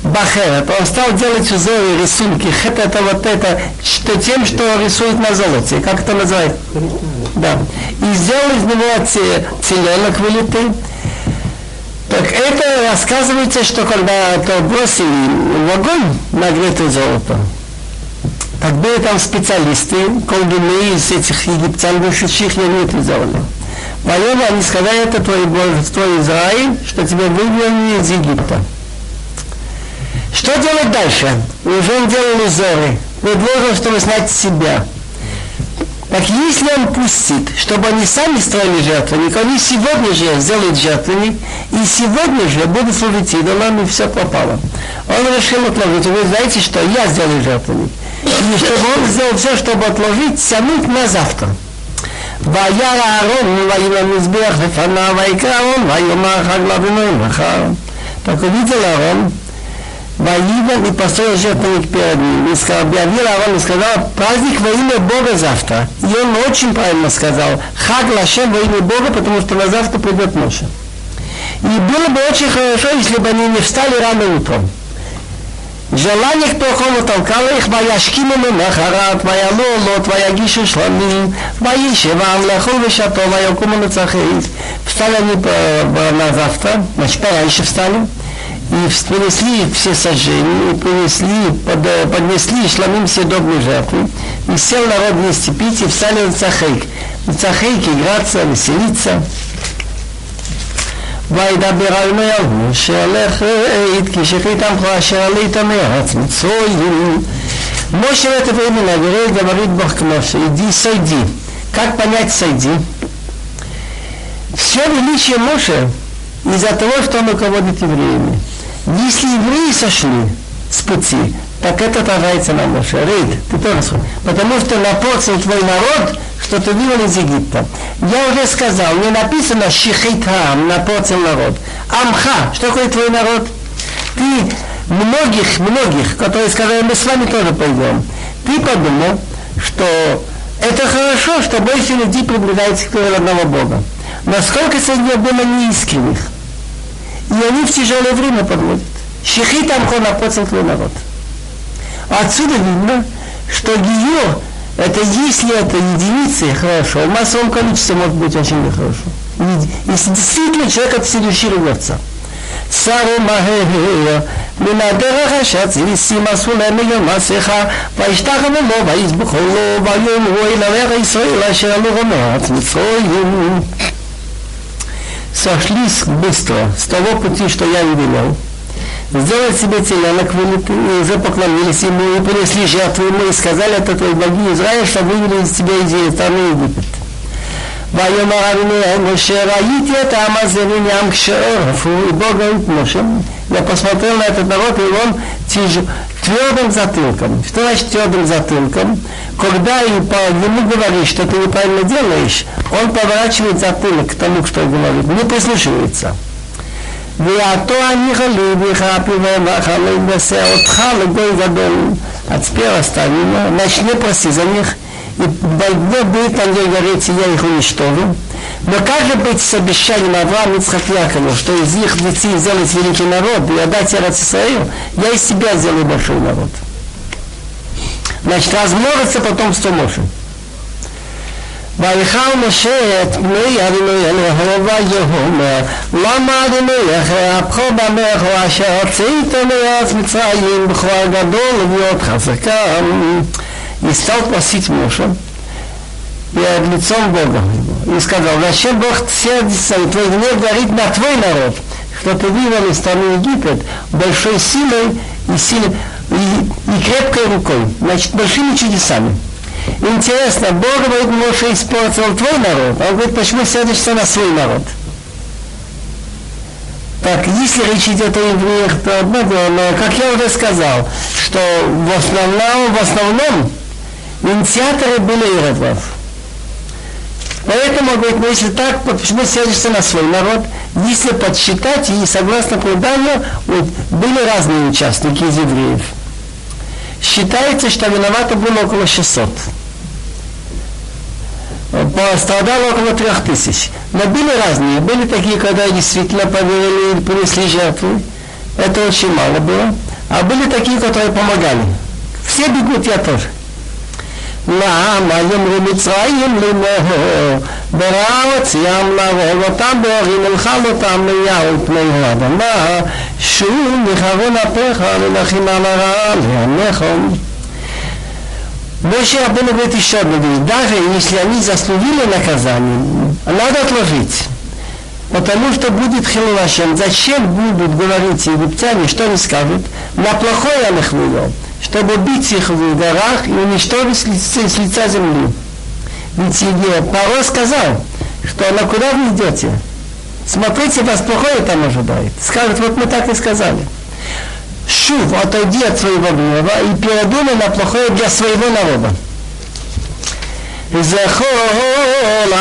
Бахерет, он стал делать узоры, рисунки, хет это вот это, что тем, что рисует на золоте, как это называется? Да. И сделал из него теленок вылитый, так это рассказывается, что когда это бросили в огонь нагретое золото, так были там специалисты, колдуны из этих египтян, они это сделали. Поэтому они сказали, это твой божество Израиль, что тебя вывели из Египта. Что делать дальше? Уже он делал узоры. Предложил, чтобы знать себя. Так если он пустит, чтобы они сами строили жертвенник, они сегодня же сделают жертвенник, и сегодня же будут служить идолам, и все пропало. Он решил отложить. Вы знаете, что я сделаю жертвенник. И чтобы он сделал все, чтобы отложить, тянуть на завтра. וירא אהרון ויהי למזבח לפניו ויקרא אהרון ויאמר חג לאבינו מחר. Так увидел Аарон, Воиван и построил жертвенник перед ним. И сказал, объявил Аарон и сказал, праздник во имя Бога завтра. И он очень правильно сказал, хаг лашем во имя Бога, потому что на завтра придет Моше. И было бы очень хорошо, если бы они не встали рано утром. Желание к плохому толкало их, וישכימו ממחרת, ויעלו עולות, ויגישו שלמים, וישבם, לאכול ושתו, ויקומו מצחית. Встали они на завтра, значит, пораньше встали, и принесли все сожжения, и принесли, под, поднесли шламим все добрые жертвы, и сел народ вместе пить, и встали на цахейк. На цахейке играться, веселиться. וידבר על מאהו שהלך רעית כי שחית עמך אשר עלית מארץ מצרים. Моше в это время говорит, говорит Бог к Моше, иди сойди. Как понять сойди? Все величие Моше из-за того, что он руководит евреями. Если евреи сошли с пути, так это отражается на Моше. Рейд, ты тоже Потому что напортил твой народ, что ты вывел из Египта. Я уже сказал, не написано Шихитам, напортил народ. Амха, что такое твой народ? Ты многих, многих, которые сказали, мы с вами тоже пойдем. Ты подумал, что это хорошо, что больше людей приближаются к одного Бога. Насколько среди было неискренних. И они в тяжелое время подводят. Шихит Амхон напортил твой народ. Отсюда видно, что Гиюр, это если это единицы, хорошо, в массовом количестве может быть очень нехорошо. Если действительно человек от следующего рвется. שרו מהר מן הדרך אשר ציוויסים עשו להם מיום מסכה וישתחוו לו ויזבחו לו ויאמרו אל ערך ישראל אשר עלו מארץ מצרים. Сошлись быстро с того пути, что я им велел. Сделали себе теленок, и уже поклонились ему, и принесли жертву ему, и сказали, это твой боги Израиль, что вывели из тебя из Египет. ויאמר אבינו משה ראיתי את העם הזה ונעם כשעורף и Бог говорит Моше я посмотрел на этот народ и он тяж... твердым затылком что значит твердым затылком когда и по ему говоришь что ты неправильно делаешь он поворачивает затылок к тому что говорит не прислушивается ועתו אני חלי וחפי ומחלי ועשה אותך לגוי גדול. А теперь оставим, начни просить за них, и где будет ангел гореть, я их уничтожу. Но как же быть с обещанием Авраама Ицхак Якову, что из их детей сделать великий народ и отдать Эрец Исраил, я из себя сделаю большой народ. Значит, размножится потомство Моше. ויכל משה את פני אדוני אלוהו ויאמר למה אדוני אחרפכו במך אשר הוצאית מארץ מצרים בכוח גדול וביות חזקה и стал просить Моша перед лицом Бога и сказал, зачем Бог сердится и твой гнев горит на твой народ, что ты вывел из страны Египет большой силой и, силой, и, и крепкой рукой, значит, большими чудесами. Интересно, Бог говорит, Моше испортил твой народ, он говорит, почему сердишься на свой народ? Так, если речь идет о евреях, то одно дело, но, как я уже сказал, что в основном, в основном Инициаторы были иродов. Поэтому, говорит, ну если так, почему сердишься на свой народ? Если подсчитать, и согласно преданию, вот, были разные участники из евреев. Считается, что виновато было около 600. Пострадало около трех тысяч. Но были разные. Были такие, когда действительно поверили принесли жертву. Это очень мало было. А были такие, которые помогали. Все бегут, я тоже. למה יאמרו מצרים לאמור ברעץ ים להרוג אותם באורים ולחל אותם ליער על פני האדמה שוב מחרון אפיך ולחים על הרע להניחם Больше Рабыну говорит еще одну вещь. Даже если они заслужили наказание, надо отложить. Потому что будет хилулашем. Зачем будут говорить египтяне, что они скажут? На плохое я их вывел чтобы убить их в горах и уничтожить с лица, с лица земли. Ведь Паро сказал, что на куда вы идете? Смотрите, вас плохое там ожидает. Скажет, вот мы так и сказали. Шув, отойди от своего гнева и передумай на плохое для своего народа. זכור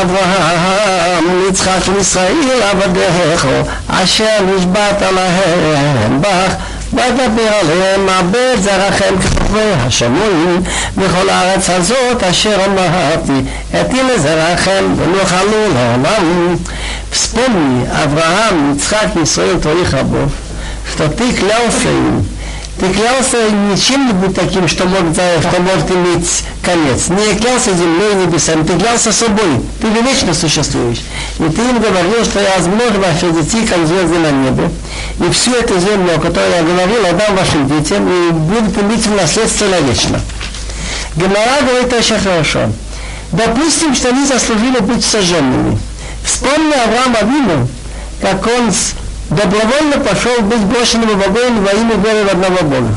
אברהם, יצחק וישראל עבדיך, אשר נשבעת להם בך ואדבר עליהם הרבה את זרעכם כחופי השמיים בכל הארץ הזאת אשר אמרתי אתי לזרעכם חלו לעולם. ספומי אברהם יצחק ישראל תוליך רבו שתתיק לאופינו ты клялся не чем-нибудь таким, что может, что может иметь конец. Не клялся землей небесами, ты клялся собой. Ты вечно существуешь. И ты им говорил, что я возможно ваших детей, как звезды на небе. И всю эту землю, о которой я говорил, отдам вашим детям, и будут иметь в наследство навечно. Гемора говорит очень хорошо. Допустим, что они заслужили быть сожженными. Вспомни Авраам Авину, как он добровольно пошел быть брошенным огонь во имя веры в Бога.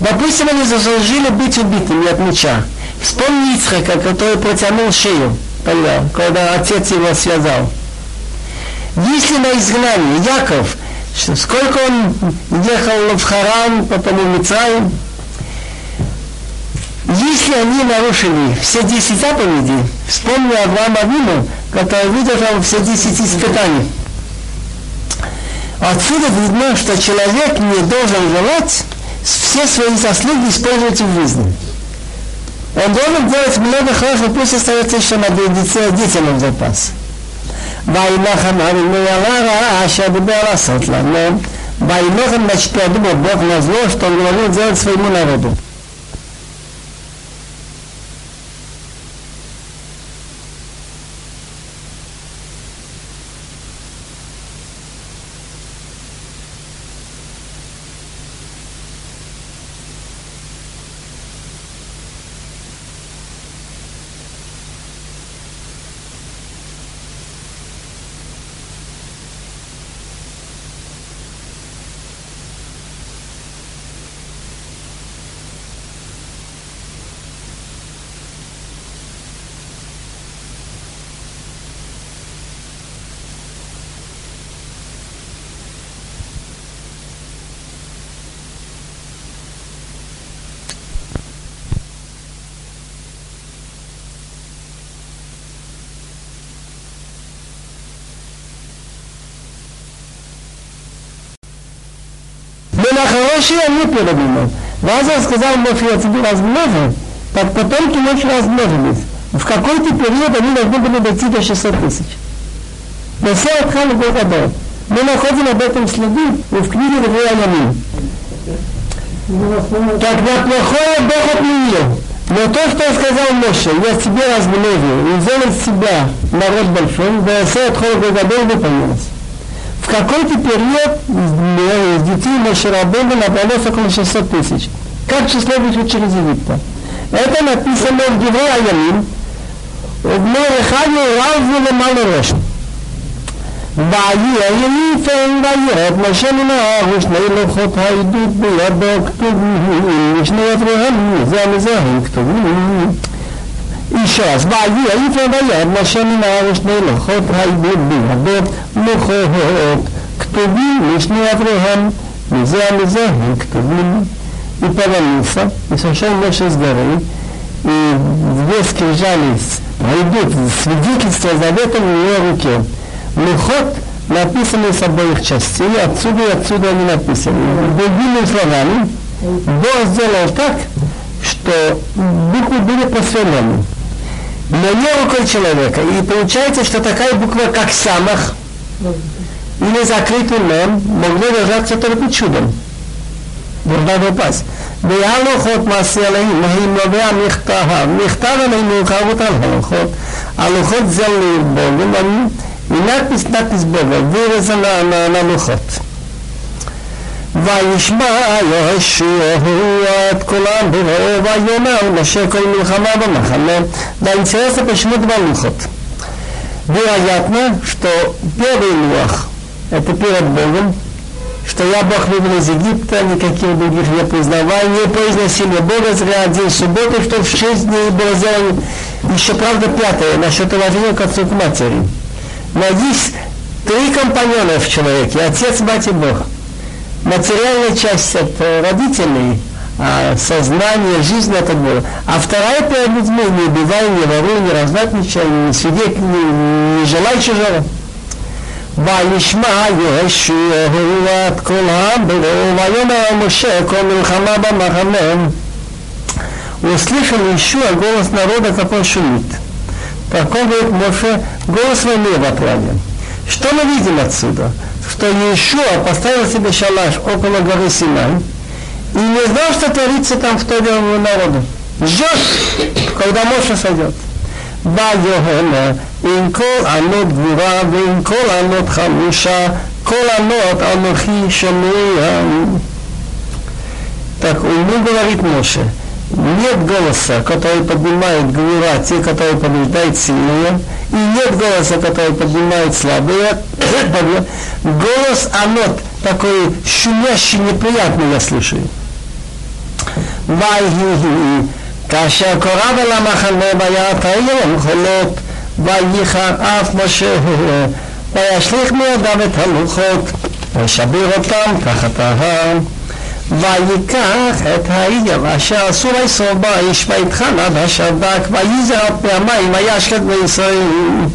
Допустим, они заслужили быть убитыми от меча. Вспомни Ицхака, который протянул шею, тогда, когда отец его связал. Если на изгнании Яков, сколько он ехал в Харан, потом в Мицраим, если они нарушили все десять заповедей, вспомни Авраама Авину, который выдержал все десять испытаний. Отсюда видно, что человек не должен желать все свои заслуги использовать в жизни. Он должен делать много хорошего, пусть остается еще на детям в запас. וילחם אבינו על הרע אשר דיבר לעשות לנו. וילחם, значит, подумал Бог на зло, что он говорил делать своему народу. на хорошие они передумал. Ваза сказал Моше, я тебе размножу, так потомки Моше размножились. В какой-то период они должны были дойти до 600 тысяч. Но все отхали Бога Мы находим об этом следы в книге Ревуя. Тогда плохое Бог отменил. Но то, что сказал Моше, я тебе размножу и сделал из себя народ большой, да все отходы Бога выполнилось В какой-то период из детей Мошерабена набралось около 600 тысяч. Как число вышло через Египта. Это написано в Геве Аямин, в Морехане Равзу Лемал Рош. ויהי פן וירד משה מן הארץ שני לוחות העדות בידו כתובים ושני אבריהם זה מזה הם כתובים еще раз, ваю, и проверяем, машины на ушные лохот, райбут, бигадот, мухот, ктубим, лишний Авраам, мизе, мизе, ктубим. И повернулся, и сошел Моше с горы, и две скрижались, райбут, свидетельство завета в ее руке. Мухот написаны с обоих частей, отсюда и отсюда они написаны. Другими словами, Бог сделал так, что буквы были посвящены но не рукой человека. И получается, что такая буква, как самых, или закрытый мем, могли держаться только чудом. Должна упасть. והלוחות מעשי עליהם הם נובע מכתב, מכתב עליהם מאוחרות על הלוחות, הלוחות זה לבוגים, и надпись, надпись Бога, вырезана на, на лухот. וישמע יהושע את קולם בבואו ויאמר משה כל מלחמה במחנה והאינטרס почему два лухот. Вероятно, что первый луах – это перед Богом, что я Бог вывел из Египта, никаких других не признавал, не произносили Бога, зря один субботу, что в шесть дней было сделано. Еще, правда, пятое, насчет уважения к отцу к матери. Но есть три компаньона в человеке – отец, мать и Бог – материальная часть это родителей, а сознание, жизнь это было. А вторая перед людьми не убивай, не воруй, не развратничай, не свидетель, не, не желай чужого. וישמע יהושע את כל העם בלו ויאמר משה כל מלחמה במחנה услышал Ишуа голос народа, какой шумит. Такой говорит Моше, голос войны в отряде. Что мы видим отсюда? что Иешуа поставил себе шалаш около горы Синай и не знал, что творится там в той народу. Ждет, когда Моша сойдет. ויהנה עם כל ענות גבורה ועם כל ענות חמושה כל ענות אנוכי שומע. Так, ему говорит Моше, нет голоса, который поднимает гвура, те, которые побеждают сильные, и нет голоса, который поднимает слабые. (coughs) Голос анот, такой шумящий, неприятный я слышу. כאשר קרב אל המחנה ויראת היום חולות וייחר אף משה וישליך מידיו את הלוחות וישביר אותם תחת ההר ויקח את העיר אשר עשו לאסור בה איש ויטחן עד השבק ויזר על פי המים וישחט בישראל.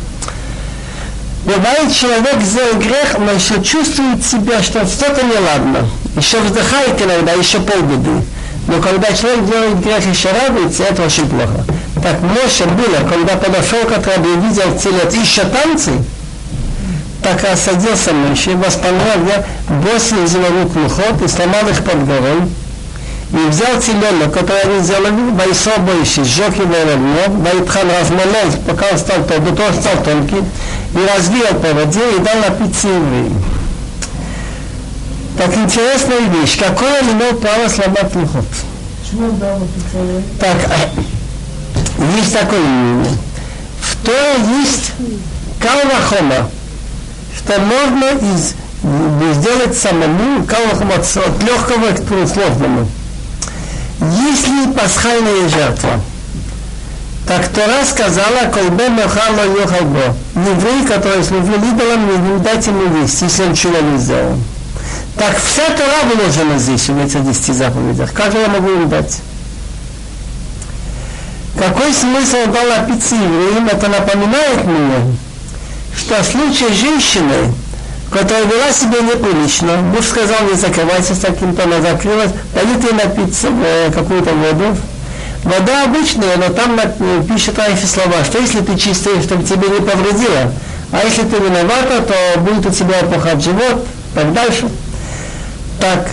Бывает, человек сделал грех, но еще чувствует себя, что что-то неладно. Еще вздыхает иногда, еще полбеды. Но когда человек делает грех, еще радуется, это очень плохо. Так Моше было, когда подошел к отряду и видел телец, еще танцы, воспоминал, где бросил из его рук лухот и сломал их под горой. И взял теленок, который они сделали, Вайсо бойся, сжег его равно, Вайтхан размолол, пока он стал тот, до того стал тонкий, и развеял по воде и дал напиться евреям. Так интересная вещь. Какой он имел право сломать он это Так, есть такое мнение. В Торе есть калвахома, что можно из, сделать самому от легкого к сложному. Если пасхальная жертва, так Тора сказала, колбе мехало йохалбо. Еврей, который служил идолам, не дать ему есть, если он чего не сделал. Так вся Тора выложена здесь, в этих десяти заповедях. Как я могу им дать? Какой смысл дал напиться евреям? Это напоминает мне, что в случае женщины, которая вела себя неприлично, муж сказал, не закрывайся с таким-то, она закрылась, дают ей напиться э, какую-то воду. Вода обычная, но там пишет Айфи слова, что если ты чистый, чтобы тебе не повредило, а если ты виновата, то будет у тебя опухать живот, так дальше. Так,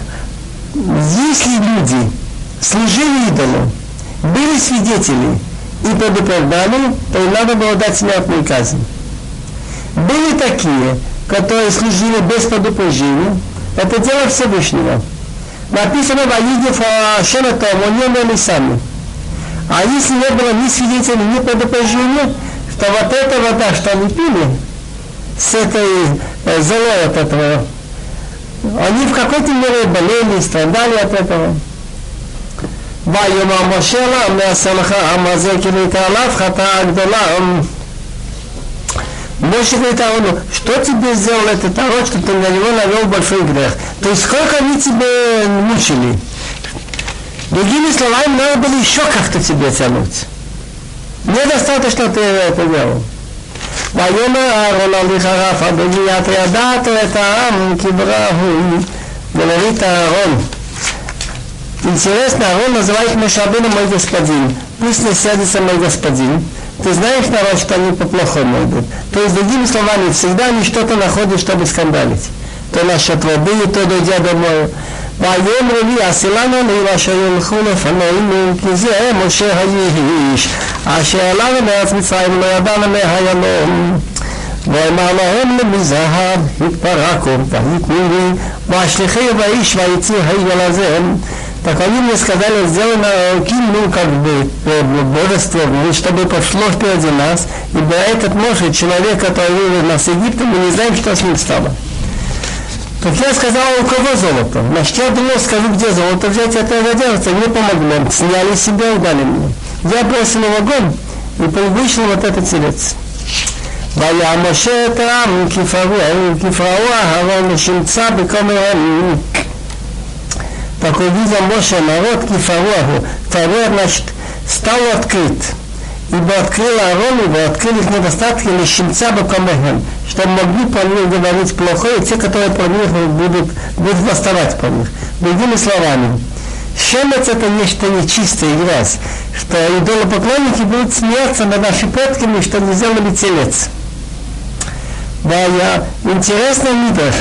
если люди служили идолу, были свидетели и предупреждали, то им надо было дать смертную казнь. Были такие, которые служили без предупреждения, это дело Всевышнего. Написано в Аиде Фашенатом, он не сами. А если не было ни свидетелей, ни предупреждения, что вот эта вода, что они пили, с этой э, золой от этого, они в какой-то мере болели, страдали от этого. ויאמר משה לה, מעשה לך העם הזה כי להתעלף חטאה גדולה. Моше говорит Аарону, что тебе сделал этот народ, что ты на него навел большой грех? То есть сколько они тебе мучили? Другими словами, надо было еще как-то тебе тянуть. Недостаточно ты это делал. ויאמר אהרון הליך הרף אדוני אתה ידעת את העם כי בראהו ולרית אהרון Интересно, Арон называет Мошабына мой господин. Пусть не сядется мой господин. Ты знаешь, народ, что они по-плохому идут. То есть, другими словами, всегда они что-то находят, чтобы скандалить. То насчет воды, то дойдя домой. ויאמרו לי, עשי לנו לי אשר ילכו לפנינו, כי זה משה האיש, אשר עלינו מארץ מצרים, לא ידענו מהימים. ואמר להם למזהב, התפרקו, ויתנו לי, והשליחי באיש ויצאו העגל הזה. Так они мне сказали, сделано ким, ну, как бы, божество, чтобы пошло впереди нас, ибо этот может, человек, который вывел нас из Египта, мы не знаем, что с ним стало. Так я сказал, у кого золото? Значит, я думал, скажу, где золото взять, это задержится, не помогло. Сняли себя и дали мне. Я бросил в огонь и вышел вот этот телец. והיה משה את העם כפרעו אהרון לשמצה בקומרם. так увидел Моше народ кифаруаху. Фаруа, значит, стал открыт. Ибо открыл Аарон, ибо открыли их недостатки лишимца бакамехем, чтобы могли по них говорить плохое, и те, которые по них будут, будут восставать по них. Другими словами, Шемец это нечто нечистое, грязь, что идолопоклонники будут смеяться над нашими предками, что не сделали телец. Да, я интересный мидр.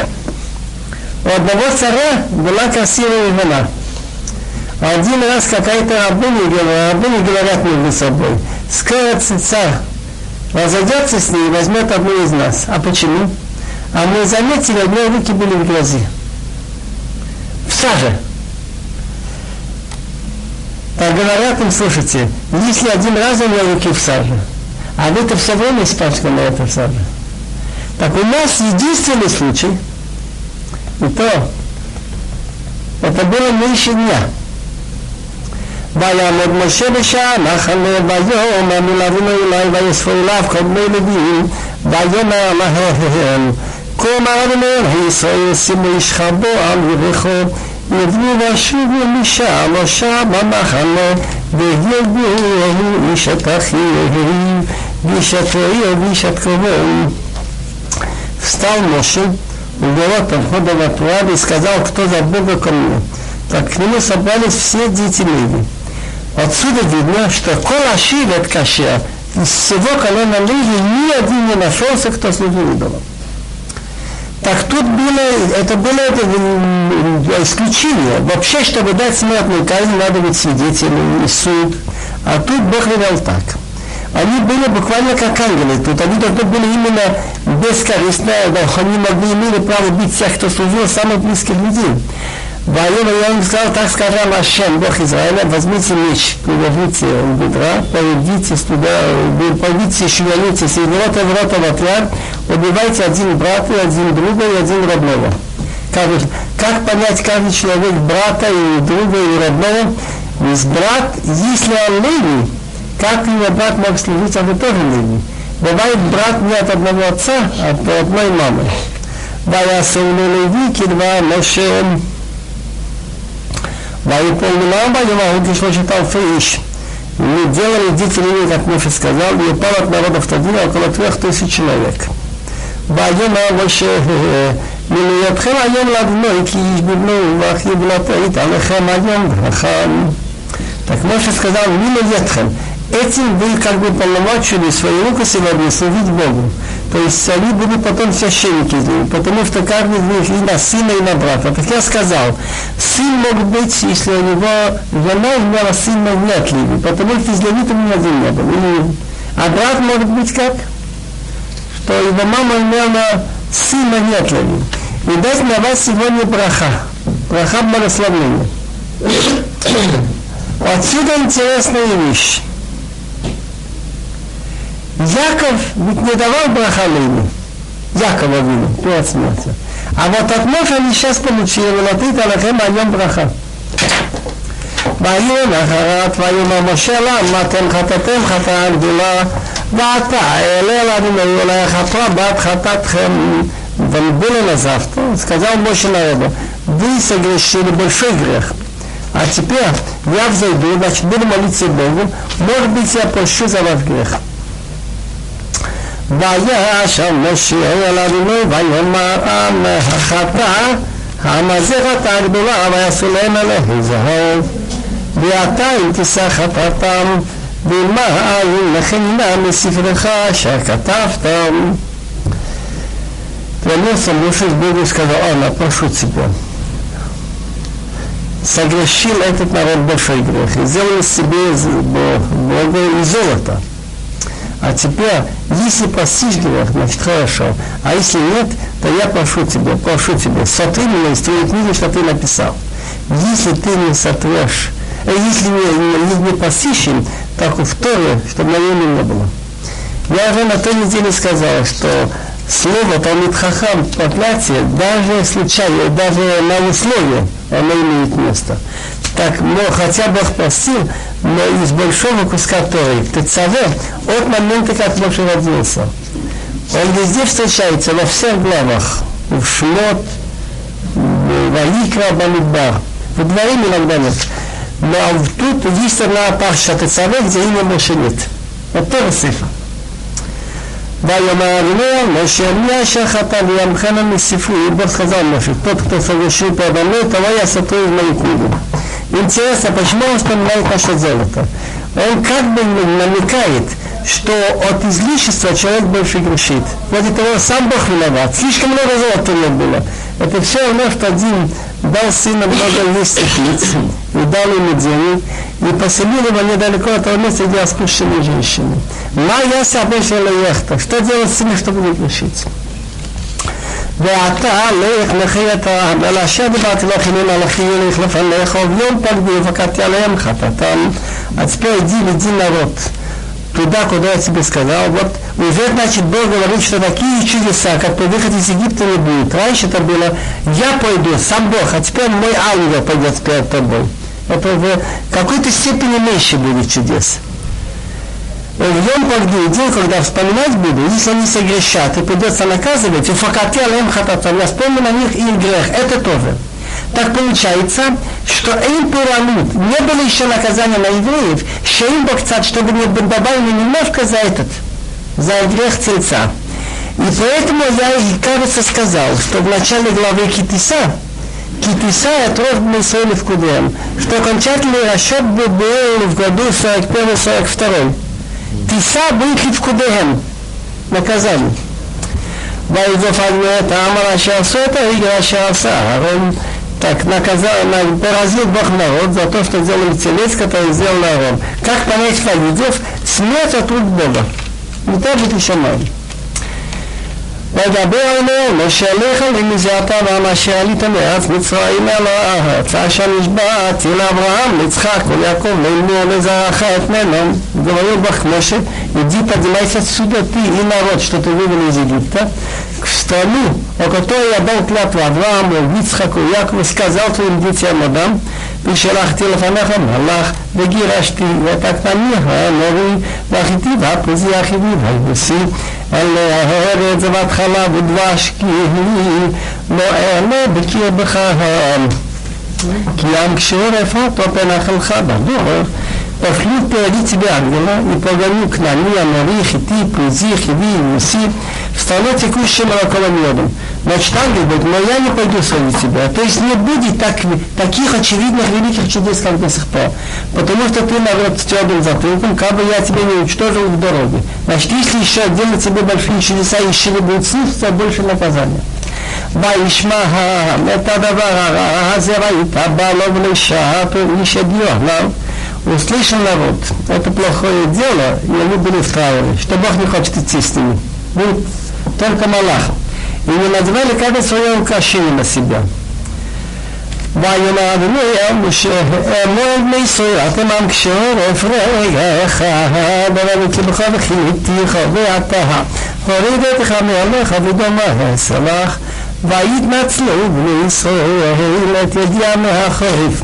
У одного царя была красивая жена. Один раз какая-то рабыня, рабыни говорят между собой, скоро царь разойдется с ней и возьмет одну из нас. А почему? А мы заметили, одни руки были в грязи. В саже. Так говорят им, слушайте, если один раз у меня руки в саже, а вы-то все время испачканы это в саже. Так у нас единственный случай, איתו. ותגור למי שנייה. ויעמוד משה בשעה מחנה ויום המלווים אליי ויספו אליו כל בני לוויים ויאמר להם כה אמר אדוני הישראל שימו איש חבו על ירחו יבנו ושובו משם ושם במחנה והגיעו איש את אחיהם ואיש את רעיו ואיש את קרובו סתם משה ворот входа в Атуар и сказал, кто за Бога ко мне. Так к нему собрались все дети Леви. Отсюда видно, что Колаши от Кашия, из всего колена Леви ни один не нашелся, кто служил идолом. Так тут было, это было это, исключение. Вообще, чтобы дать смертную казнь, надо быть свидетелем и суд. А тут Бог велел так. Они были буквально как ангелы. Тут они должны были именно бескорыстные, они могли имели право бить тех, кто служил самых близких людей. Воюем, я им сказал, так сказал Ашем, Бог Израиля, возьмите меч, приложите у бедра, поведите туда, поведите, шевелитесь, и ворота ворота в отряд, убивайте один брата, и один друга, и один родного. Как, как понять каждый человек брата и друга и родного? Ведь брат, если он левый, как его брат мог служить, а вы тоже левый. Бывает брат не от одного отца, а от одной мамы. ויעשו ללוי כדבר משה ויפול מלארבע יום ההוא כשלושת אלפי איש. Мы делали дети Леви, как Моше сказал, и упал от народов Тадина около трех тысяч человек. ויאמר משה מלהיותכם היום לאדוני כי איש בבנו ואח יבלתית עליכם היום ברכה. Так Моше сказал, милоетхем, этим вы как бы полномочили свою руку сегодня служить Богу. То есть они будут потом священники, потому что каждый из них и на сына, и на брата. Так я сказал, сын мог быть, если у него жена имела сына ли, потому что из левитов ни один не был. а брат может быть как? Что его мама имела сына нет. И дать на вас сегодня браха. Браха благословения. (coughs) Отсюда интересная вещь. Яков ведь не давал браха Лейну. Якова вину, перед смертью. А вот от Моша они сейчас получили, ולתת עליכם היום ברכה. ויהיו נחרת ויאמר משה לה מה אתם חטאתם חטאה גדולה ועתה אעלה לאדוני אולי חטאה בת חטאתכם Вамбула завтра, сказал Моше народу, вы согрешили большой грех. А теперь я взойду, значит, буду молиться Богу, может быть, я прощу за ваш грех. וישב משה אל אדוני ויאמר עם החטא המזכת הגדולה ויעשו להם עליהם זהב ואתה אם תישא חטאתם ומה לחנינה מספרך אשר כתבתם Вернулся Моше к Богу и сказал, Анна, прошу тебя, согрешил этот народ большой грех и сделал себе Бога и золото. А теперь, если постичь грех, значит хорошо. А если нет, то я прошу тебя, прошу тебя, сотри меня из твоей книги, что ты написал. Если ты не сотрешь, э, если не, не, не им, так в Торе, чтобы на нем не было. Я уже на той неделе сказал, что слово Талмит Хахам, проклятие, даже случайно, даже на условие, оно имеет место. Так, но хотя Бог простил, но из большого куска Торы, Тецаве, от момента, как Моше родился. Он везде встречается, во всех главах. В Шмот, в Ваикра, Бамидбар. В дворе иногда нет. Но тут есть одна парша Тецаве, где имя Моше нет. Вот тоже цифра. ויאמר אדוני משה מי אשר חטא וימחנה מספרי, Бог сказал Моше, тот, кто совершил передо мной, того я сотру из моей книги. Интересно, почему он вспоминает наше золото? Он как бы намекает, что от излишества человек больше грешит. Вроде того, сам Бог виноват. Слишком много золота не было. Это все равно, что один дал сына много листьев и дал ему денег, и поселил его недалеко от того места, где распущены женщины. Ма я себя ехта. Что делать с ними, чтобы не грешить? ואתה לך לכי את העם, אלא אשר דיברתי לכם על אחי ילך לפניך, וביום פקדי ופקדתי עליהם חטאתם, а теперь иди, веди народ туда, куда я тебе сказал. Вот уже, значит, Бог говорит, что такие чудеса, как по выход из Египта не будет. Раньше это было, я пойду, сам Бог, а теперь мой ангел пойдет перед тобой. Это в какой-то степени меньше будет чудес в Йом день, когда вспоминать буду, если они согрешат и придется наказывать, и факате алем хататам, я вспомню на них их грех, это тоже. Так получается, что им пирамид не было еще наказания на евреев, шеим бокцат, чтобы не добавили немножко за этот, за грех тельца. И поэтому я, кажется, сказал, что в начале главы Китиса, Китиса – это рожденный соли в Кудем, что окончательный расчет был в году 41-42. Тиса будет в Кудем, наказание. ויגופת העם אשר עשו את הרגל אשר עשה. אהרון так наказал, поразил Бог народ за то, что сделали телец, который сделал народ. Как понять Фагидев? Смерть от рук Бога. Не так же еще мало. וידבר אמר משה עליך ומזרעת אברהם אשר עלית מארץ מצרים על הארץ אשר נשבעתי לאברהם ליצחק וליעקב לאמור לזרעך את מנון, ויאמר בך משה ידיתא דמייסא סודתי אינרות שתתובו ונזיגיתא כסתנו ידעו תלת ואברהם ויצחק ויעקב וסקזרתו עם דיציה מדם я дал клятву Аврааму, Ицхаку, Якову, сказал твоим детям Адам, ושלחתי לפניך מלאך וגירשתי ואתה כנעני האמורי והחיטי והפריזי החיבי והיבוסי אלה הארץ זבת חלב ודבש כי היא לא אעלה בקרבך כי ים כשעורף אותו פנחלך בדור пошлю впереди тебя ангела и погоню к нами, Амори, Хити, Пузи, Хиви, Муси, в страну текущей молоком и медом. Значит, ангел говорит, но я не пойду судить тебя. То есть не будет так, таких очевидных великих чудес, как до сих пор. Потому что ты народ с твердым затылком, как бы я тебя не уничтожил в дороге. Значит, если еще делать тебе большие чудеса, еще не будет слушаться, больше наказания. וישמע העם את הדבר הרע הזה ויתבע לו ולשעת איש ידיעו עליו услышал народ, это плохое дело, и они были в трауре, что Бог не хочет идти с ними. Будет только Малах. ומלווה לקראת עשרה יום קשים עם הסיבה. ויאמר אדוני אל משה אמור בני ישראל אתם עם קשור אפריך ברבי קמך וחיותיך ואתה הוריד אותך מעליך ודומה סלח ויתנצלו בני ישראל את ידיעה מהחריף.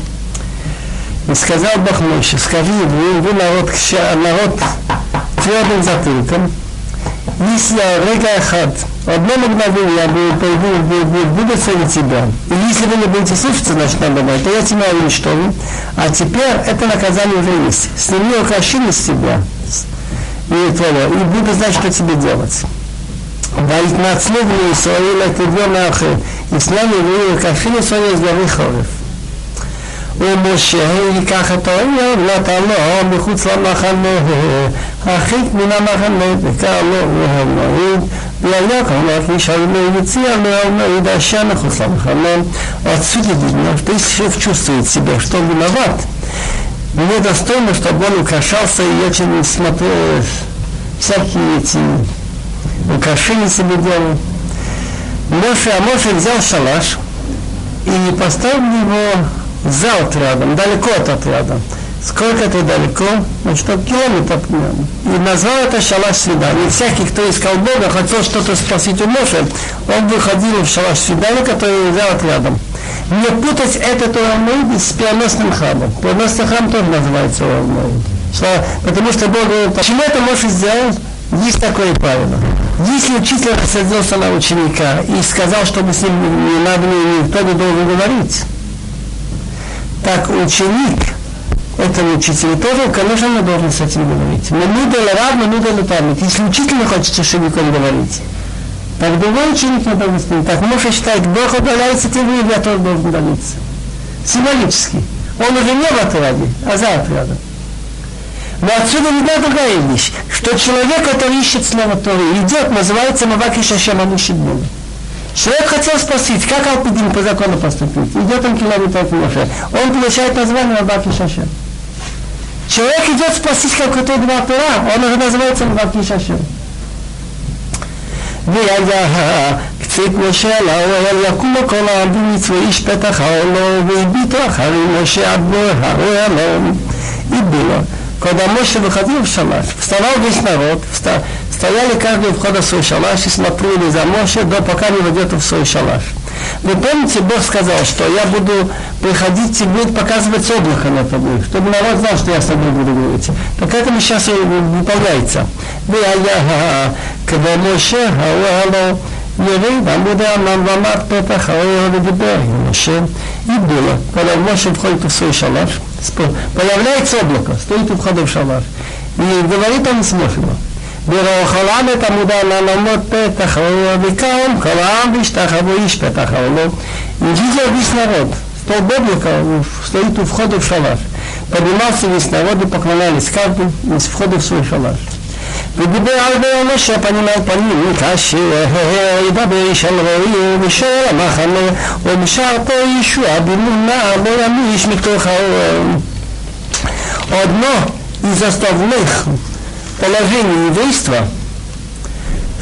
וסקזל בחמוש, סקבי, ולהראות תפילות בנזתים если Рега Ахад, одно мгновение я буду целить тебя, и если вы не будете слушаться, значит, надо то я тебя уничтожу. А теперь это наказание уже есть. Сними украшение с тебя, и, твое, и буду знать, что тебе делать. ויתנצלו בני ישראל את ידיו מאחר, и с нами вы украшили свое из главы Хорев. ומשה ייקח את האויב ונתן לו מחוץ למחנה, הרחיק מן המחנה וקרא לו והמועיד, והיה כמובן איש ארמי הציע לו המועיד אשר מחוץ למחנה. Отсюда видно, что если человек чувствует себя, что он виноват, недостойно, чтобы он украшался и очень смотрел всякие эти украшения себе делал. Моше, а Моше взял шалаш и поставил его за отрядом, далеко от отряда. Сколько это далеко? Ну что, километр примерно. И назвал это шалаш свидания. Всякий, кто искал Бога, хотел что-то спросить у Моше, он выходил в шалаш свидания, который взял отрядом. Не путать этот Урамейд с переносным храмом. Переносный храм тоже называется Урамейд. Потому что Бог говорит, почему это Моше сделал? Есть такое правило. Если учитель садился на ученика и сказал, чтобы с ним не надо, никто не должен говорить, так ученик этого учителя тоже, конечно, мы должны с этим говорить. Рад, минуда или память. Если учитель не хочет с учеником говорить, так другой ученик не должен с ним. Так можно считать, Бог удаляется, тем более я тоже должен удалиться. Символически. Он уже не в отряде, а за отрядом. Но отсюда видна другая вещь, что человек, который ищет слово Торы, идет, называется Маваки Шашем, он. Человек хотел спросить, как Алпидин по закону поступить. Идет он километр от Моше. Он получает название Рабаки Шашем. Человек идет спросить, как это два Тора, он уже называется Рабаки Шашем. והיה קצית משה על האוהל יקום כל העם במצווה איש פתח העולם והביטו אחרי משה עד בו האוהל и было. Когда Моше выходил в шалаш, вставал весь народ, встал, Стояли каждый у входа в свой шалаш и смотрели за Моше, до пока не войдет в свой шалаш. Вы помните, Бог сказал, что я буду приходить и будет показывать облако на тобой, чтобы народ знал, что я с тобой буду говорить. Так это сейчас выполняется. Вы ая когда Моше, ירד עמוד הענן ועמד פתח האוהל ודיבר עם משה, и было, когда Моше входит в свой шалаш, появляется облако, стоит у входа в шалаш, и говорит он с Мошем, ורוחלם את עמודה לעמוד פתח האוהל וקם כל העם וישתחוו איש פתח האוהל, и видел весь народ, столб облака стоит у входа в шалаш. Поднимался весь народ и поклонялись каждый из входа в свой шалаш. ודיבר על בו משה פנים אל פנים כאשר ידבר איש על רועי ומשל המחנה ומשרתו ישוע במונה לא ימיש מתוך האוהל. Одно из основных положений еврейства,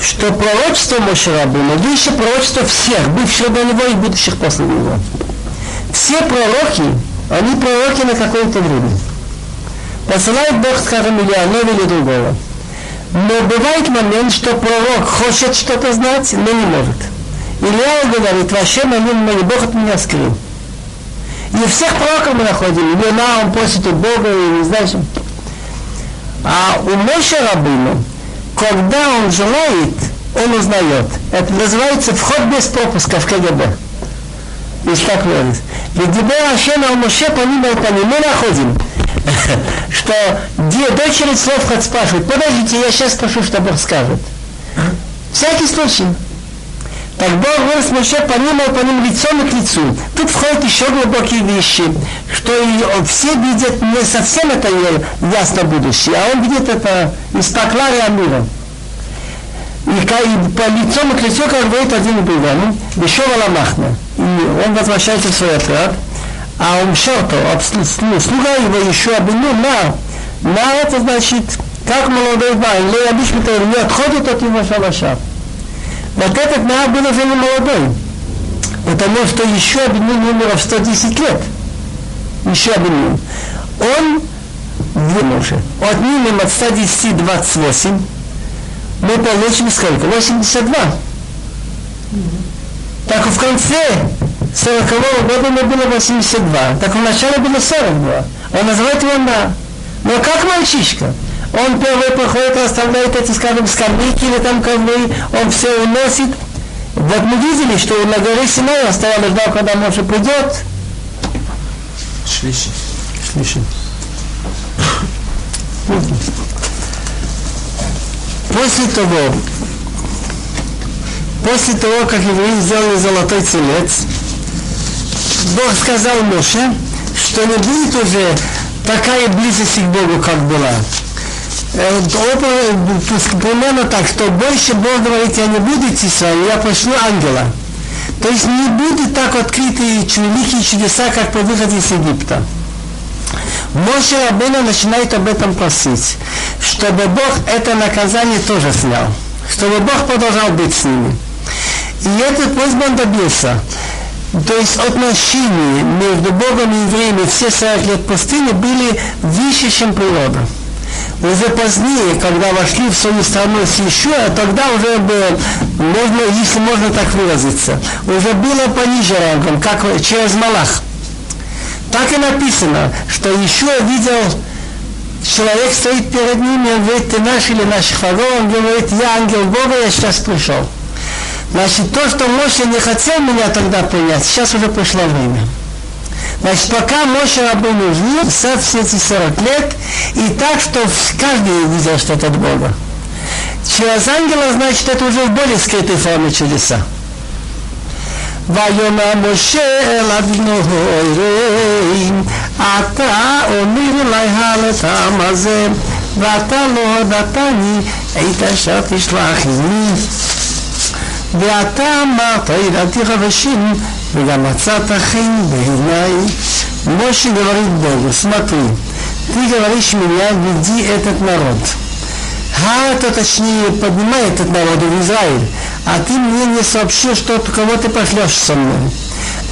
что пророчество Мошерабуна выше пророчества всех, бывших до него и будущих после него. Все пророки, они пророки на какое-то время. Посылает Бог, скажем, одного или другого. Но бывает момент, что пророк хочет что-то знать, но не может. Илья говорит, вообще нем мой Бог от меня скрыл. И всех пророков мы находим. Лена, он просит у Бога, и не знаю, что. А у Моше Рабыну, когда он желает, он узнает. Это называется вход без пропуска в КГБ. И так говорит. Ведь Ашем ал Моше по ним по ним мы находим (laughs) что дочери слов спрашивают, подождите, я сейчас спрошу, что Бог скажет. Всякий случай. Так Бог говорит Моше по ним, по ним лицом и к лицу. Тут входят еще глубокие вещи, что все видят не совсем это ясно будущее, а он видит это из поклария мира. И, и по лицом и к лицу, как говорит один другому, Бешова Ламахна. И он возвращается в свой отряд, а он шарто, слуга его еще обвинил на, на это значит, как молодой вайн, не обычно не отходит от его шалаша. Вот этот на был уже не молодой, потому что еще обвинил умер в 110 лет. Еще обвинил. Он вынужен. Отнимем от 110 28, мы получим сколько? 82. Так в конце 40 года ему было 82. Так вначале было 42. Он называет его на. Но как мальчишка? Он первый проходит, оставляет эти, скажем, скамейки или там ковры, он все уносит. Вот мы видели, что на горе Синай он стоял и ждал, когда Моше придет. Шлиши. Шлиши. После того, после того, как евреи сделали золотой телец, Бог сказал Моше, что не будет уже такая близость к Богу, как была. Э, примерно так, что больше Бог говорит, я не буду идти с вами, я пошлю ангела. То есть не будет так открыты великие чудеса, как по выходе из Египта. Моше Рабына начинает об этом просить, чтобы Бог это наказание тоже снял, чтобы Бог продолжал быть с ними. И этот просьбу он добился. То есть отношения между Богом и евреями все 40 лет пустыни были выше, чем природа. Уже позднее, когда вошли в свою страну с Ишуа, тогда уже было, можно, если можно так выразиться, уже было пониже рангом, как через Малах. Так и написано, что Ишуа видел, человек стоит перед ним, и он говорит, ты наш или наш врагов, он говорит, я ангел Бога, я сейчас пришел. Значит, то, что Моше не хотел меня тогда принять, сейчас уже пришло время. Значит, пока Моше Рабыну жил, все эти 40 лет, и так, что каждый видел что-то от Бога. Через ангела, значит, это уже в более скрытой форме чудеса. ויאמר משה אל אבינו אלוהים אתה אומר לי הלטעם הזה ואתה לא הודעתני עת אשר תשלח עמי ואתה אמרת, ידעתי חדשים, Хейн хен бегинай. Больше говорит Богу, смотри, ты говоришь меня, веди этот народ. Ха, это точнее, поднимай этот народ в Израиль, а ты мне не сообщил, что кого ты пошлешь со мной.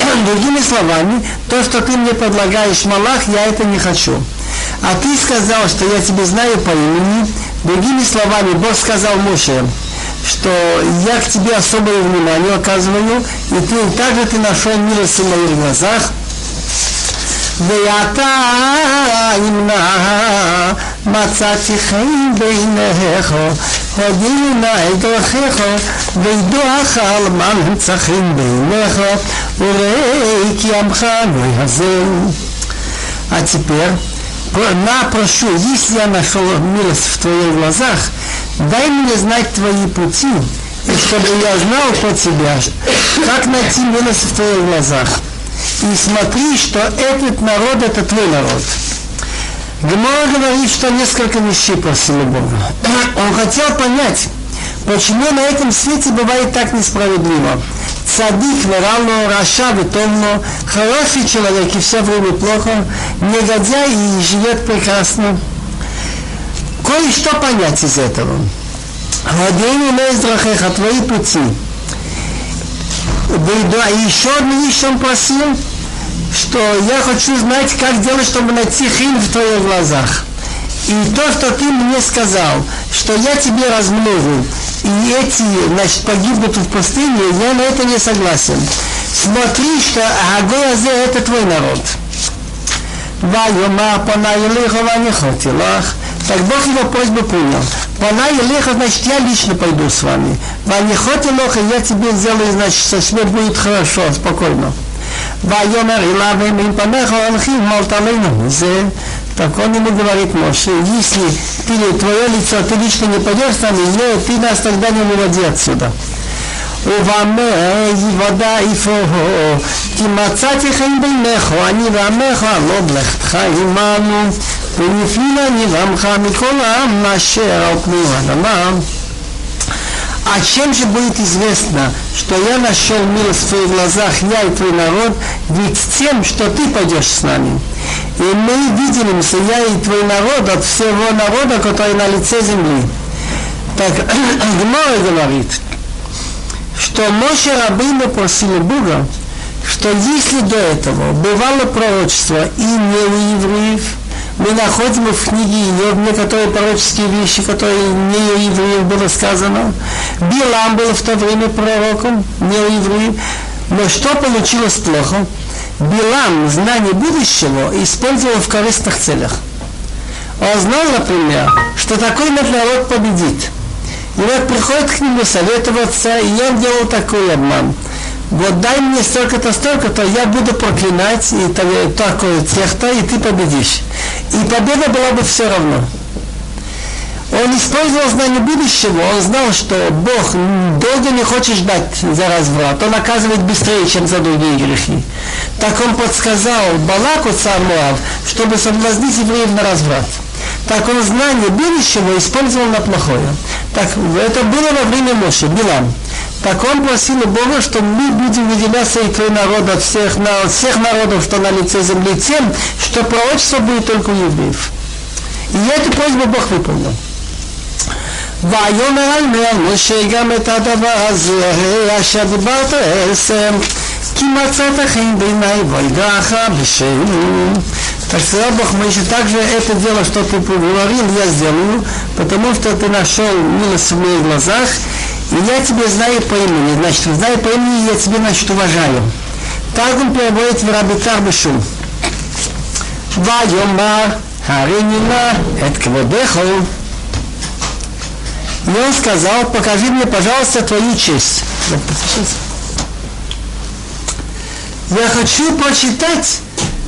Эм, другими словами, то, что ты мне предлагаешь, Малах, я это не хочу. А ты сказал, что я тебе знаю по имени. Другими словами, Бог сказал Моше, что я к тебе особое внимание оказываю, и ты также ты нашел милость в моих глазах. ואתה ימנע מצאתי חיים בעיניך, הודיעו נא את דרכיך, וידועך על מנצחים בעיניך, וראה כי עמך לא יעזר. А теперь на, прошу, если я нашел милость в твоих глазах, дай мне знать твои пути, и чтобы я знал по тебя, как найти милость в твоих глазах. И смотри, что этот народ, это твой народ. Гемора говорит, что несколько вещей просил Бога. Он хотел понять, почему на этом свете бывает так несправедливо. Цадик, Верало, Раша, Ветомно, хороший человек и все время плохо, негодяй и живет прекрасно Кое-что понять из этого. Владеем на издрахеха, твои пути. Да, и еще одну вещь он просил, что я хочу знать, как делать, чтобы найти хин в твоих глазах. И то, что ты мне сказал, что я тебе размножу, и эти, значит, погибнут в пустыне, я на это не согласен. Смотри, что Агоязе это твой народ. ויאמר פניי אליך ואני יכולתי לך. Так Бог его просьбу принял. Пана Елеха, значит, я лично пойду с вами. Ванихот Елоха, я тебе сделаю, значит, что тебе будет хорошо, спокойно. ויאמר אליו אם פניך הולכים מלת עלינו. זה так он ему говорит, Моше, если ты, твое лицо, ты лично не пойдешь с нами, не, ты нас тогда не выводи отсюда. ובמה יוודע איפה כי מצאתי חן ביניך, אני ועמך, לא בלכתך עמנו, ונפלילה נבעמך מכל העם אשר על פני האדמה. А чем же будет известно, что я нашел милость в твоих глазах, я и твой народ, ведь тем, что ты пойдешь с нами. И мы виделимся, я и твой народ, от всего народа, который на лице земли. Так, (clears throat) Гмора говорит, что Моше Рабыну просили Бога, что если до этого бывало пророчество и не у евреев, мы находим в книге Иов некоторые пророческие вещи, которые не у евреев было сказано. Билам был в то время пророком, не у евреев. Но что получилось плохо? Билам знание будущего использовал в корыстных целях. Он знал, например, что такой народ победит. И вот приходит к нему советоваться, и он делал такой обман – вот дай мне столько-то, столько-то, я буду проклинать и такое тех-то, и ты победишь. И победа была бы все равно. Он использовал знание будущего, он знал, что Бог долго не хочет ждать за разврат, он наказывает быстрее, чем за другие грехи. Так он подсказал Балаку, царь чтобы соблазнить евреев на разврат. Так он знание будущего использовал на плохое. Так это было во время Моши, Билам. Так он просил у Бога, что мы будем выделяться и твой народ от всех, на, от всех народов, что на лице земли, тем, что пророчество будет только у евреев. И эту просьбу Бог выполнил. ויאמר על מר משה גם את הדבר הזה אשר דיברת אסם כי מצאת חן בעיניי וידעך בשם так сказал Бог Моисей, также это дело, что ты поговорил, я сделаю, потому что ты нашел милость в моих глазах, и ну, я тебя знаю по имени, значит, знаю по имени, я тебя, значит, уважаю. Так он переводит в Рабитар Бешу. Вайомар Харинина это квебеху. И он сказал, покажи мне, пожалуйста, твою честь. Я хочу прочитать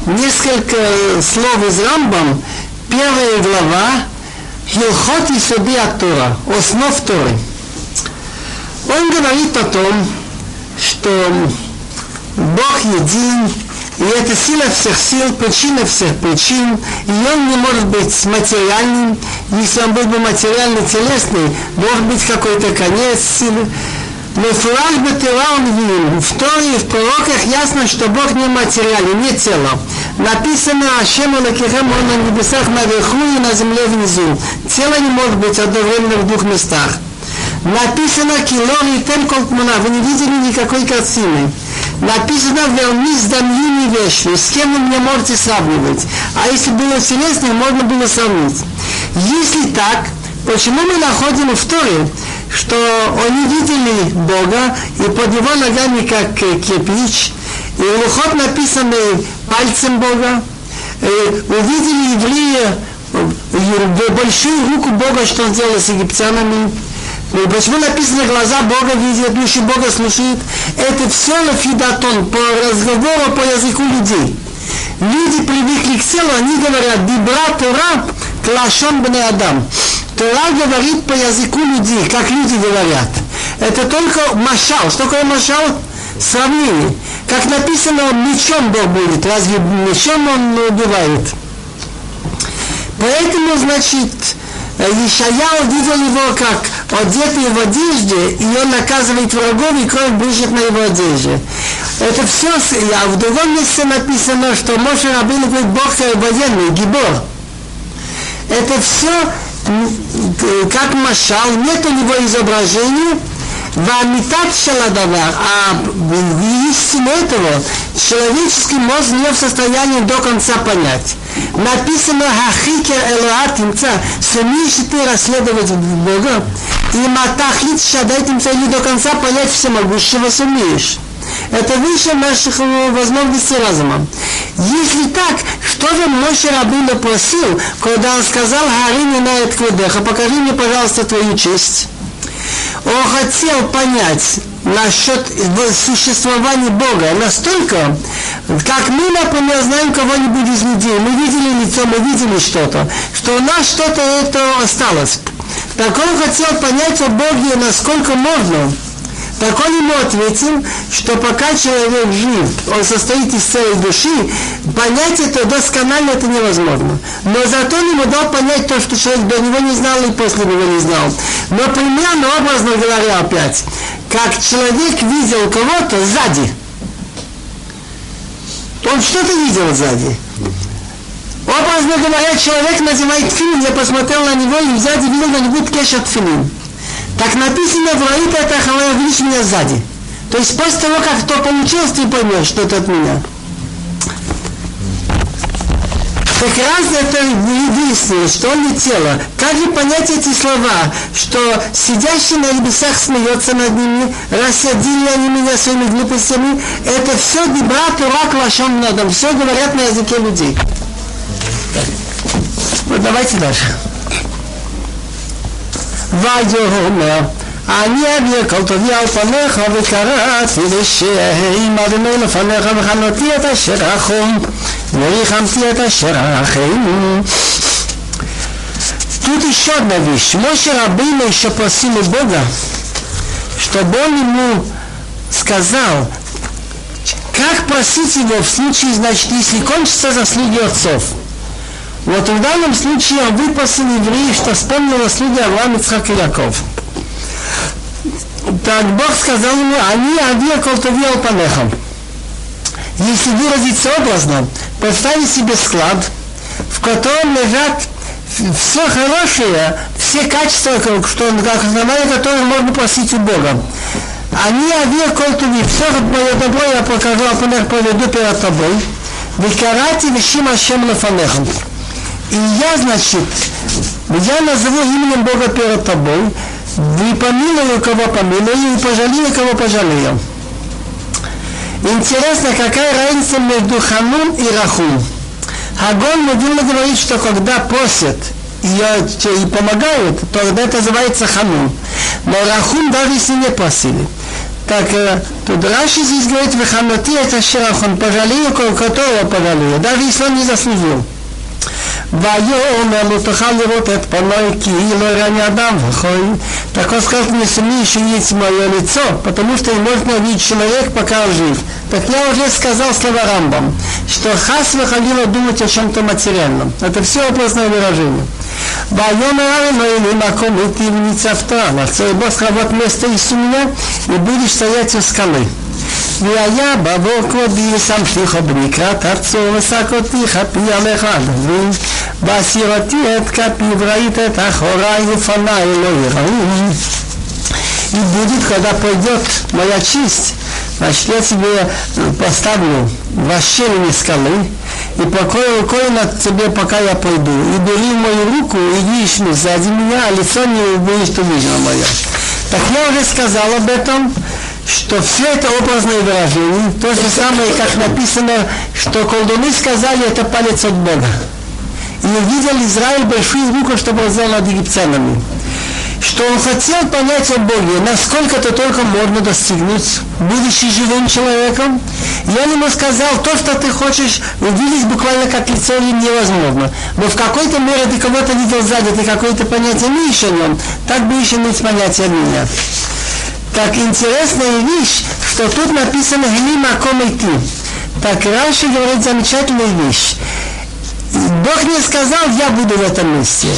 несколько э, слов из Рамбам, первая глава Хилхот и Суди Тора, основ Торы. Он говорит о том, что Бог един, и это сила всех сил, причина всех причин, и он не может быть материальным. Если он был бы материально-телесный, должен быть какой-то конец силы. Мефураж Батыра он видел. В Торе и в пророках ясно, что Бог не материален, не тело. Написано Ашем Алакихем, он на небесах наверху и на земле внизу. Тело не может быть одновременно в двух местах. Написано Килор и Темколтмана, вы не видели никакой картины. Написано Вермис Дамью вещи, с кем вы меня можете сравнивать. А если было вселенское, можно было сравнить. Если так, почему мы находим в Торе, что они видели Бога, и под его ногами как кирпич, и лухот написанный пальцем Бога, и увидели еврея большую руку Бога, что он сделал с египтянами. И почему написано, глаза Бога видят, уши Бога слушают? Это все лафидатон, по разговору, по языку людей. Люди привыкли к телу, они говорят, дибра Тора, клашон бне Адам. Тора говорит по языку людей, как люди говорят. Это только машал. Что такое машал? Сравнение. Как написано, мечом Бог будет. Разве мечом он убивает? Поэтому, значит, Ишая увидел его как одетые в одежде, и он наказывает врагов, и кровь брызжет на его одежде. Это все, а в другом месте написано, что Моше Рабин говорит, Бог военный, гибор. Это все как машал, нет у него изображения, Вамитат Шаладавар, а истину этого человеческий мозг не в состоянии до конца понять. Написано «Хахикер Элоат имца», сумеешь ты расследовать Бога, и матахлит шадает имца, или до конца понять всемогущего сумеешь. Это выше наших возможностей разума. Если так, что же Моше Рабина просил, когда он сказал «Харини на Эткведеха, покажи мне, пожалуйста, твою честь» он хотел понять насчет существования Бога настолько, как мы, например, знаем кого-нибудь из людей, мы видели лицо, мы видели что-то, что у нас что-то это осталось. Так он хотел понять о Боге, насколько можно. Так он ему ответил, что пока человек жив, он состоит из целой души, понять это досконально это невозможно. Но зато он ему дал понять то, что человек до него не знал и после него не знал. Но примерно, образно говоря опять, как человек видел кого-то сзади. Он что-то видел сзади. Образно говоря, человек называет фильм, я посмотрел на него и сзади видел на него кешет фильм. Так написано в Раита это Халая, видишь меня сзади. То есть после того, как то получилось, ты поймешь, что это от меня. Так раз это выяснилось, что он не тело. Как же понять эти слова, что сидящий на небесах смеется над ними, рассадили они меня своими глупостями, это все дебра турак лашом надом, все говорят на языке людей. Вот давайте дальше. ויאמר אני אביא כל טובי על פניך וקראתי לשם אדוני לפניך וחנותי את אשר רחום וריחמתי את אשר רחם Тут еще одна вещь. Моше Рабейна еще просил у Бога, чтобы он ему сказал, как просить его в случае, значит, если кончатся заслуги отцов. Вот в данном случае он выпасил евреев, что вспомнил слуги Авраам, Ицхак и Яков. Так Бог сказал ему, они авиа колтови алпанехам. Если выразиться образно, представить себе склад, в котором лежат все хорошее, все качества, что, как основание которых можно просить у Бога. Они авиа колтови, все мое добро я покажу, а поведу перед тобой. Викарати вишим Ашем лефанехам. И я, значит, я назову именем Бога перед тобой, и помилую, кого помилую, и пожалею, кого пожалею. Интересно, какая разница между Ханун и Рахум. Хагон Мудилна говорит, что когда просят и, и помогают, то тогда это называется Ханун. Но Рахум даже если не просили. Так, э, тут Раши здесь говорит, в Ханути это Шерахун, пожалею, которого пожалею, даже если он не заслужил. ויאמר לא תוכל לראות את פניי כי היא לא ранее Адам выходит. Так он сказал, не сумеешь видеть мое лицо, потому что не можно видеть человек, пока он жив. Так я уже сказал слова Рамбам, что хас выходило думать о чем-то материальном. Это все образное выражение. ויאמר אלוהים מקום איתי וניצבת, לחצור בו схавать место из у меня, и будешь стоять у скалы. והיה בבור כבודי ושמתיך בנקרת ארצו ושקותיך פי עליך עלבים והסירתי את כפי וראית את אחוריי ופניי לא יראו и будет, когда пойдет моя честь, значит, я тебе поставлю в ощелине скалы и покою рукой над тебе, пока я пойду. И бери мою руку и видишь сзади меня, а лицо не будешь увидено мое. Так я уже сказал об этом, что все это образное выражение, то же самое, как написано, что колдуны сказали, это палец от Бога. и увидел Израиль большую руку, чтобы он взял над египтянами что он хотел понять о Боге, насколько это только можно достигнуть, будучи живым человеком. Он ему сказал, то, что ты хочешь увидеть буквально как лицо невозможно. Но в какой-то мере ты кого-то видел сзади, ты какое-то понятие имеешь о нем, так бы еще иметь понятие меня. Так интересная вещь, что тут написано «Гли маком идти». Так раньше говорит замечательную вещь. Бог не сказал, я буду в этом месте.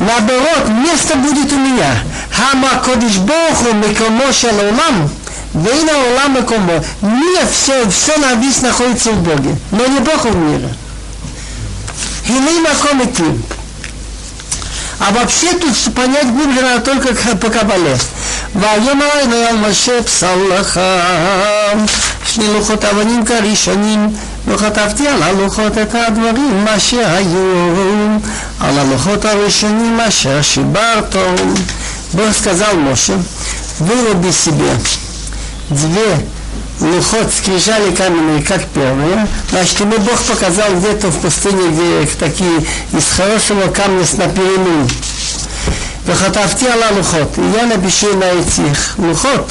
Наоборот, место будет у меня. Хама кодиш Богу микомо шалолам. Вейна улам микомо. Мир, все, все на весь находится в Боге. Но не Бог в мире. Хилей маком идти. А вообще тут понять глубже надо только по Кабале. ויאמר אל משה פסל לך שני לוחות אבנים כראשונים וכתבתי על הלוחות את הדברים מה שהיו על הלוחות הראשונים אשר שיברת. Бог сказал Моше, выруби себе две ну, лухот скрижали каменные, как первые. Значит, ему Бог показал где-то в пустыне, где такие из хорошего камня снапирину. Вахатавти Алла Лухот. И я напишу на этих. Лухот.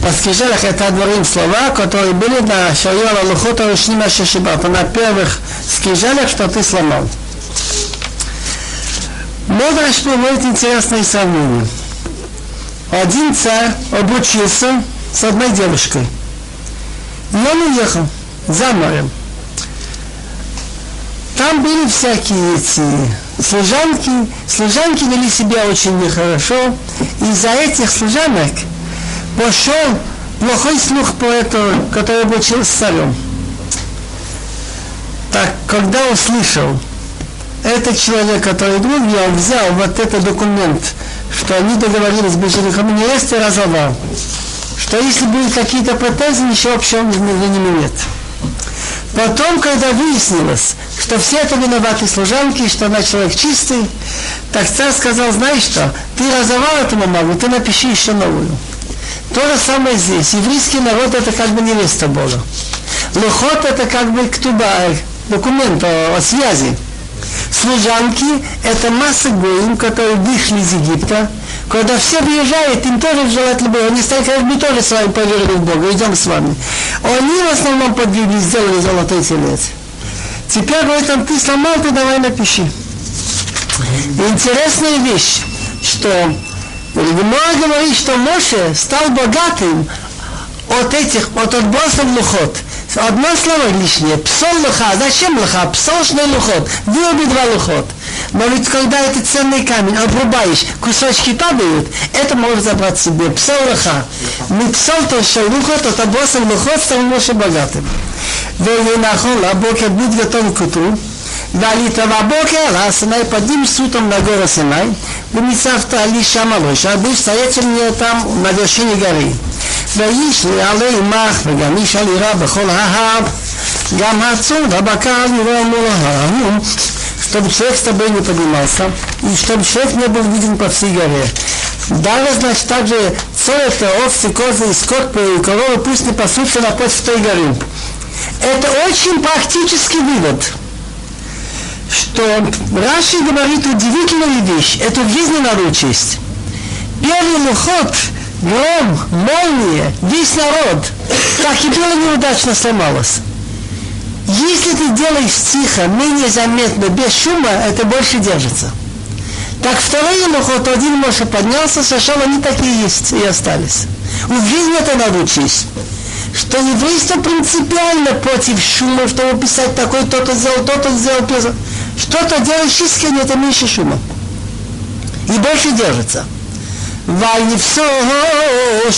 по скрижалях это дворим слова, которые были на Шайола Лухота Рушнима Шешибата, на первых скрижалях, что ты сломал. Мудраш приводит интересные сравнения. Один царь обучился с одной девушкой. И он уехал за морем. Там были всякие эти служанки, служанки вели себя очень нехорошо, из-за этих служанок пошел плохой слух по этому, который обучил с царем. Так, когда услышал, этот человек, который друг я взял вот этот документ, что они договорились быть женихом и невестой. Что если будут какие-то претензии, ничего общего между ними нет. Потом, когда выяснилось, что все это виноваты служанки, что она человек чистый, так царь сказал, знаешь что, ты разорвал эту бумагу, ты напиши еще новую. То же самое здесь. Еврейский народ это как бы невеста Бога. Лохот это как бы ктуба, документ о, о связи. Служанки это масса гоим, которые вышли из Египта, когда все выезжают, им тоже желательно было. Они стали сказать, мы тоже с вами поверили в Бога, идем с вами. Они в основном подвигли, сделали золотой телец. Теперь говорит он, ты сломал, ты давай напиши. Интересная вещь, что Гемора говорит, что Моше стал богатым от этих, от отбросов лухот. Одно слово лишнее. Псол луха. Зачем луха? Псол шный лухот. Выруби два лухот. Но ведь когда этот ценный камень обрубаешь, кусочки падают, это может забрать себе псалаха. Мы псал то что шалуха, то табосом лохот стал Моше богатым. Велинахон лабоке будь готов к утру. ועלית בבוקר, הסנאי פדים סוטום לגור הסנאי, ומצבת עלי שמה לו, שהביש סייצל נהייתם ומגרשי נגרי. ואיש יעלה עמך, וגם איש על ירה בכל ההר, גם הצור והבקר יראה מול ההר чтобы человек с тобой не поднимался, и чтобы человек не был виден по всей горе. Далее, значит, также это овцы, козы, скот, коровы пусть не пасутся напротив той горы. Это очень практический вывод, что Раши говорит удивительную вещь. Это в жизни надо учесть. Первый уход, гром, молния, весь народ, так и было неудачно сломалось. Если ты делаешь тихо, менее заметно, без шума, это больше держится. Так второй лохот, один Моше поднялся, сошел, они такие есть и остались. В жизни это надо учесть что еврейство принципиально против шума, чтобы писать такой, то-то сделал, то-то сделал, то что-то делаешь искренне, это меньше шума. И больше держится. ויפסוש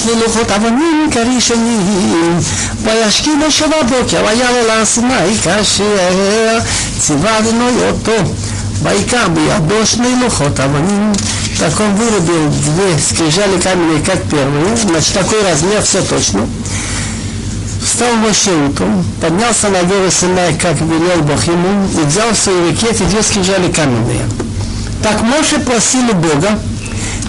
ללוחות אבנים כראשונים וישכיב משה בבוקר ויעלה להר סיני כאשר ציווה אדוני אותו ויקח בידו שני лухот אבנים так он вырубил две скрижали каменные как первые значит такой размер все точно Встал Моше утром, поднялся на гору Синай, как велел Бог ему, и взял в свои руки эти две скрижали каменные. Так Моше просил у Бога,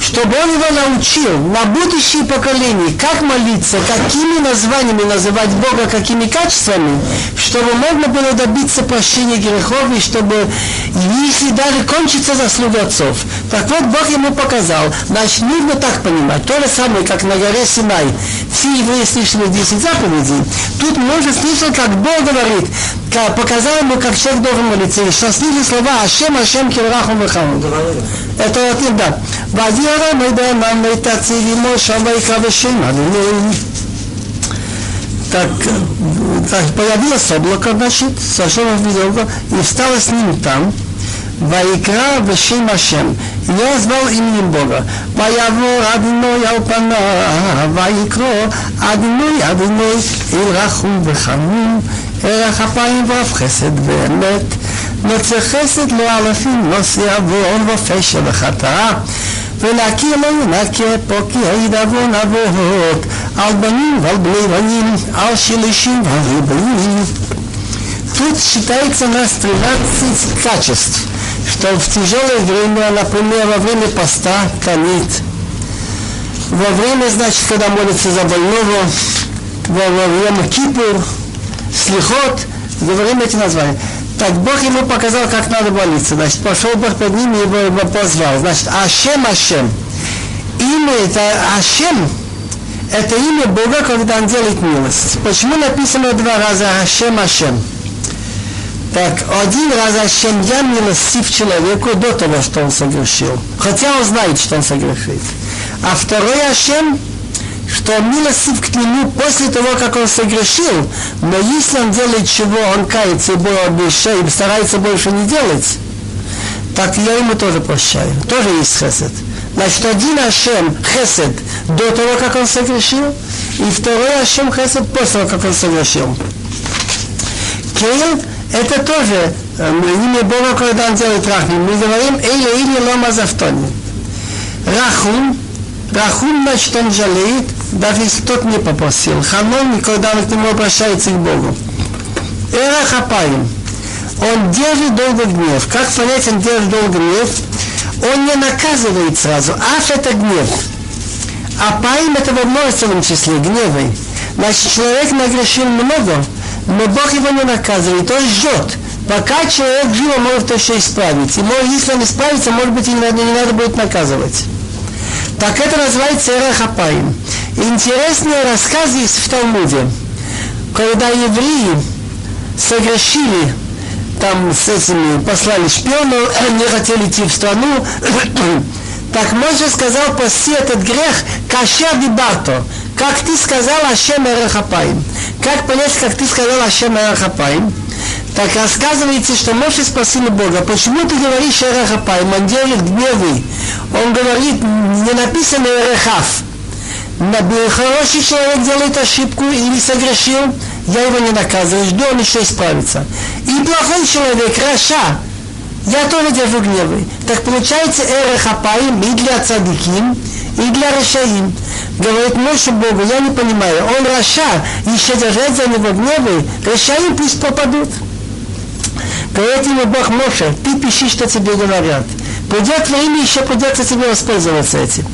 чтобы он его научил на будущее поколение, как молиться, какими названиями называть Бога, какими качествами, чтобы можно было добиться прощения грехов и чтобы, если даже кончится заслуга отцов. Так вот, Бог ему показал. Значит, нужно так понимать. То же самое, как на горе Синай. Все евреи слышали 10 заповедей. Тут можно слышать, как Бог говорит, показал ему, как человек должен молиться. И счастливые слова Ашем, Ашем, Кираху, Вахам. Это вот, да. Вадира, Майдана, Майтацили, Моша, Вайка, Вешем, так, так появилось облако, значит, сошел в облако и встало с ним там, ויקרא בשם השם, לא יסבור именем Бога. ויבוא אדינוי על פניו, ויקרא אדינוי אדינוי אל רחום וחנון, ערך אפיים ואף חסד ואמת. נוצר חסד לא אלפים, לא שעוון ופשע וחטאה. ולהכיר לא ינקה פה כי העיד עוון אבות, על בנים ועל בני בנים, על שלישים ועל ריבונים. Тут считается нас 13 качеств что в тяжелое время, например, во время поста, канит, во время, значит, когда молится за больного, во, во время кипур, слихот, говорим эти названия. Так Бог ему показал, как надо молиться. Значит, пошел Бог под ним и его, позвал. Значит, Ашем, Ашем. Имя это Ашем, это имя Бога, когда он делает милость. Почему написано два раза Ашем, Ашем? Так, один раз Ашем я милостив человеку до того, что он согрешил. Хотя он знает, что он согрешит. А второй Ашем, что милостив к нему после того, как он согрешил, но если он делает чего, он кается и, и старается больше не делать, так я ему тоже прощаю. Тоже есть хесед. Значит, один Ашем хесед до того, как он согрешил, и второй Ашем хесед после того, как он согрешил. Кейл это тоже э, имя Бога, когда он делает рахмин. Мы говорим Эйля или Лома Завтони. Рахум, Рахум, значит, он жалеет, даже если тот не попросил. Ханон, когда он к нему обращается к Богу. Эра Хапаим. Он держит долго гнев. Как понять, он держит долго гнев? Он не наказывает сразу. Аф это гнев. А паим это во множественном числе, гневой. Значит, человек нагрешил много, но Бог его не наказывает, он ждет. Пока человек жив, он может еще исправить. И может, если он исправится, может быть, и не надо будет наказывать. Так это называется Эрахапаим. Интересный рассказ есть в Талмуде. Когда евреи согрешили там с этими, послали шпионов, (coughs) не хотели идти в страну, (coughs) так Моше сказал, паси этот грех, каша дибарто, как ты сказал Ашем Эрахапаим. Как понять, как ты сказал Ашем Эрахапаим? Так рассказывается, что Моше спросили Бога, почему ты говоришь Эрахапаим? Он делает гневы. Он говорит, не написано ארך אף. Хороший человек делает ошибку или согрешил, я его не наказываю, жду, он еще исправится. И плохой человек, רשע, я тоже держу гневы. Так получается ארך אפיים и для צדיקים, и для רשעים говорит Моше Богу, я не понимаю, он רשע, еще держать за него гневы, רשעים пусть попадут. Говорит ему Бог Моше, ты пиши, что тебе говорят. Придет время, еще придется тебе воспользоваться этим.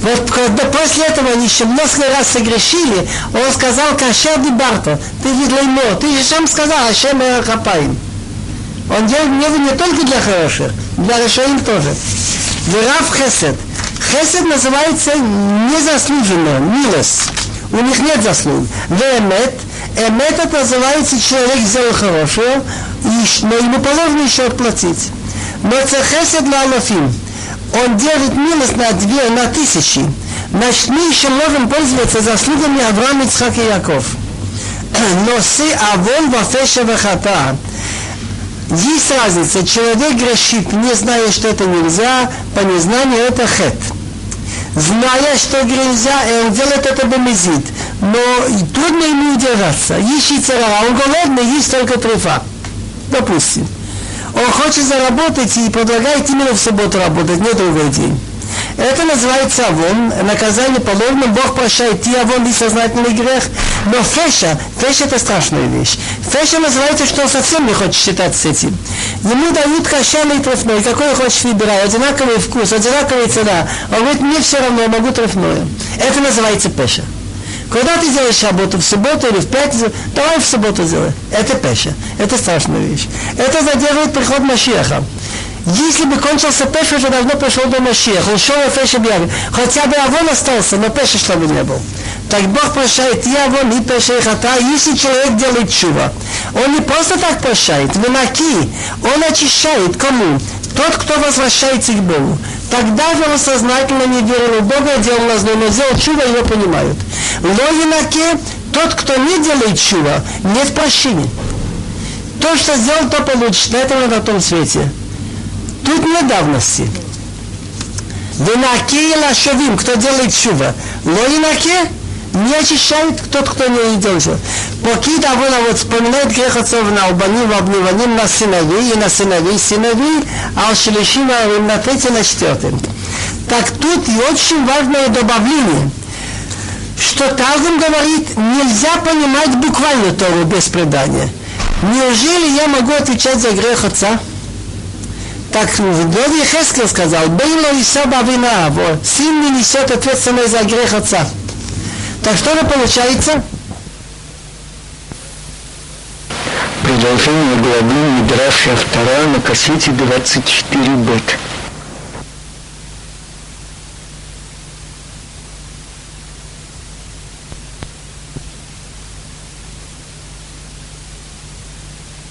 Вот когда после этого они еще много раз согрешили, он сказал, Кашер Барто, ты видлаймо, ты же сам сказал, Ашем Хапаим. Он делает гневы не только для хороших, для Рашаим тоже. Верав Хесед – Хесед называется незаслуженно, милость. У них нет заслуг. Вемет, эмет это называется человек сделал хорошее, но ему положено еще отплатить. Но хесед для Алафим. Он делает милость на две, на тысячи. Значит, мы еще можем пользоваться заслугами Авраама, Ицхак и Яков. (clears throat) Но си авон вафеша вахата. Есть разница. Человек грешит, не зная, что это нельзя, по незнанию это хет зная, что нельзя, он делает это бомезит. Но трудно ему удержаться. Ищет цара, он голодный, есть только трефа. Допустим. Он хочет заработать и предлагает именно в субботу работать, не другой день. Это называется авон, наказание положено, Бог прощает и авон, и сознательный грех. Но феша, феша это страшная вещь. Феша называется, что он совсем не хочет считать с этим. Ему дают кошерный трефной, какой хочешь выбирай, одинаковый вкус, одинаковая цена. Он говорит, мне все равно, я могу трефное. Это называется пеша. Когда ты делаешь работу в субботу или в пятницу, давай в субботу сделай. Это пеша. Это страшная вещь. Это задерживает приход Машеха. Если бы кончился Пеша, уже давно пришел до Машеха. Он шел в Пеша Бьяви. Хотя бы Авон остался, но Пеша чтобы не был. Так Бог прощает и Авон, и Пеша, и Хата. Если человек делает чува, он не просто так прощает. Винаки. Он очищает. Кому? Тот, кто возвращается к Богу. Тогда же он сознательно не верил в Бога, делал на зло, но сделал чудо, его понимают. Логинаке, тот, кто не делает чува, нет прощения. То, что сделал, то получишь на этом на том свете. Тут нет давности. Винаке и лашовим, кто делает чува. Логинаке, не очищает тот, кто не делает чува. Покид Авона вот вспоминает грех отцов на Албаним, в Обниваним на сыновей и на сыновей сыновей, а у Шелешима на третьем, на четвертом. Так тут и очень важное добавление, что Талгум говорит, нельзя понимать буквально Тору без предания. Неужели я могу отвечать за грех отца? Так Дови Хескел сказал, Бейло и Саба вина, сын не несет ответственность за грех отца. Так что же получается? Продолжение главы Мидраша 2 на кассете 24 бет.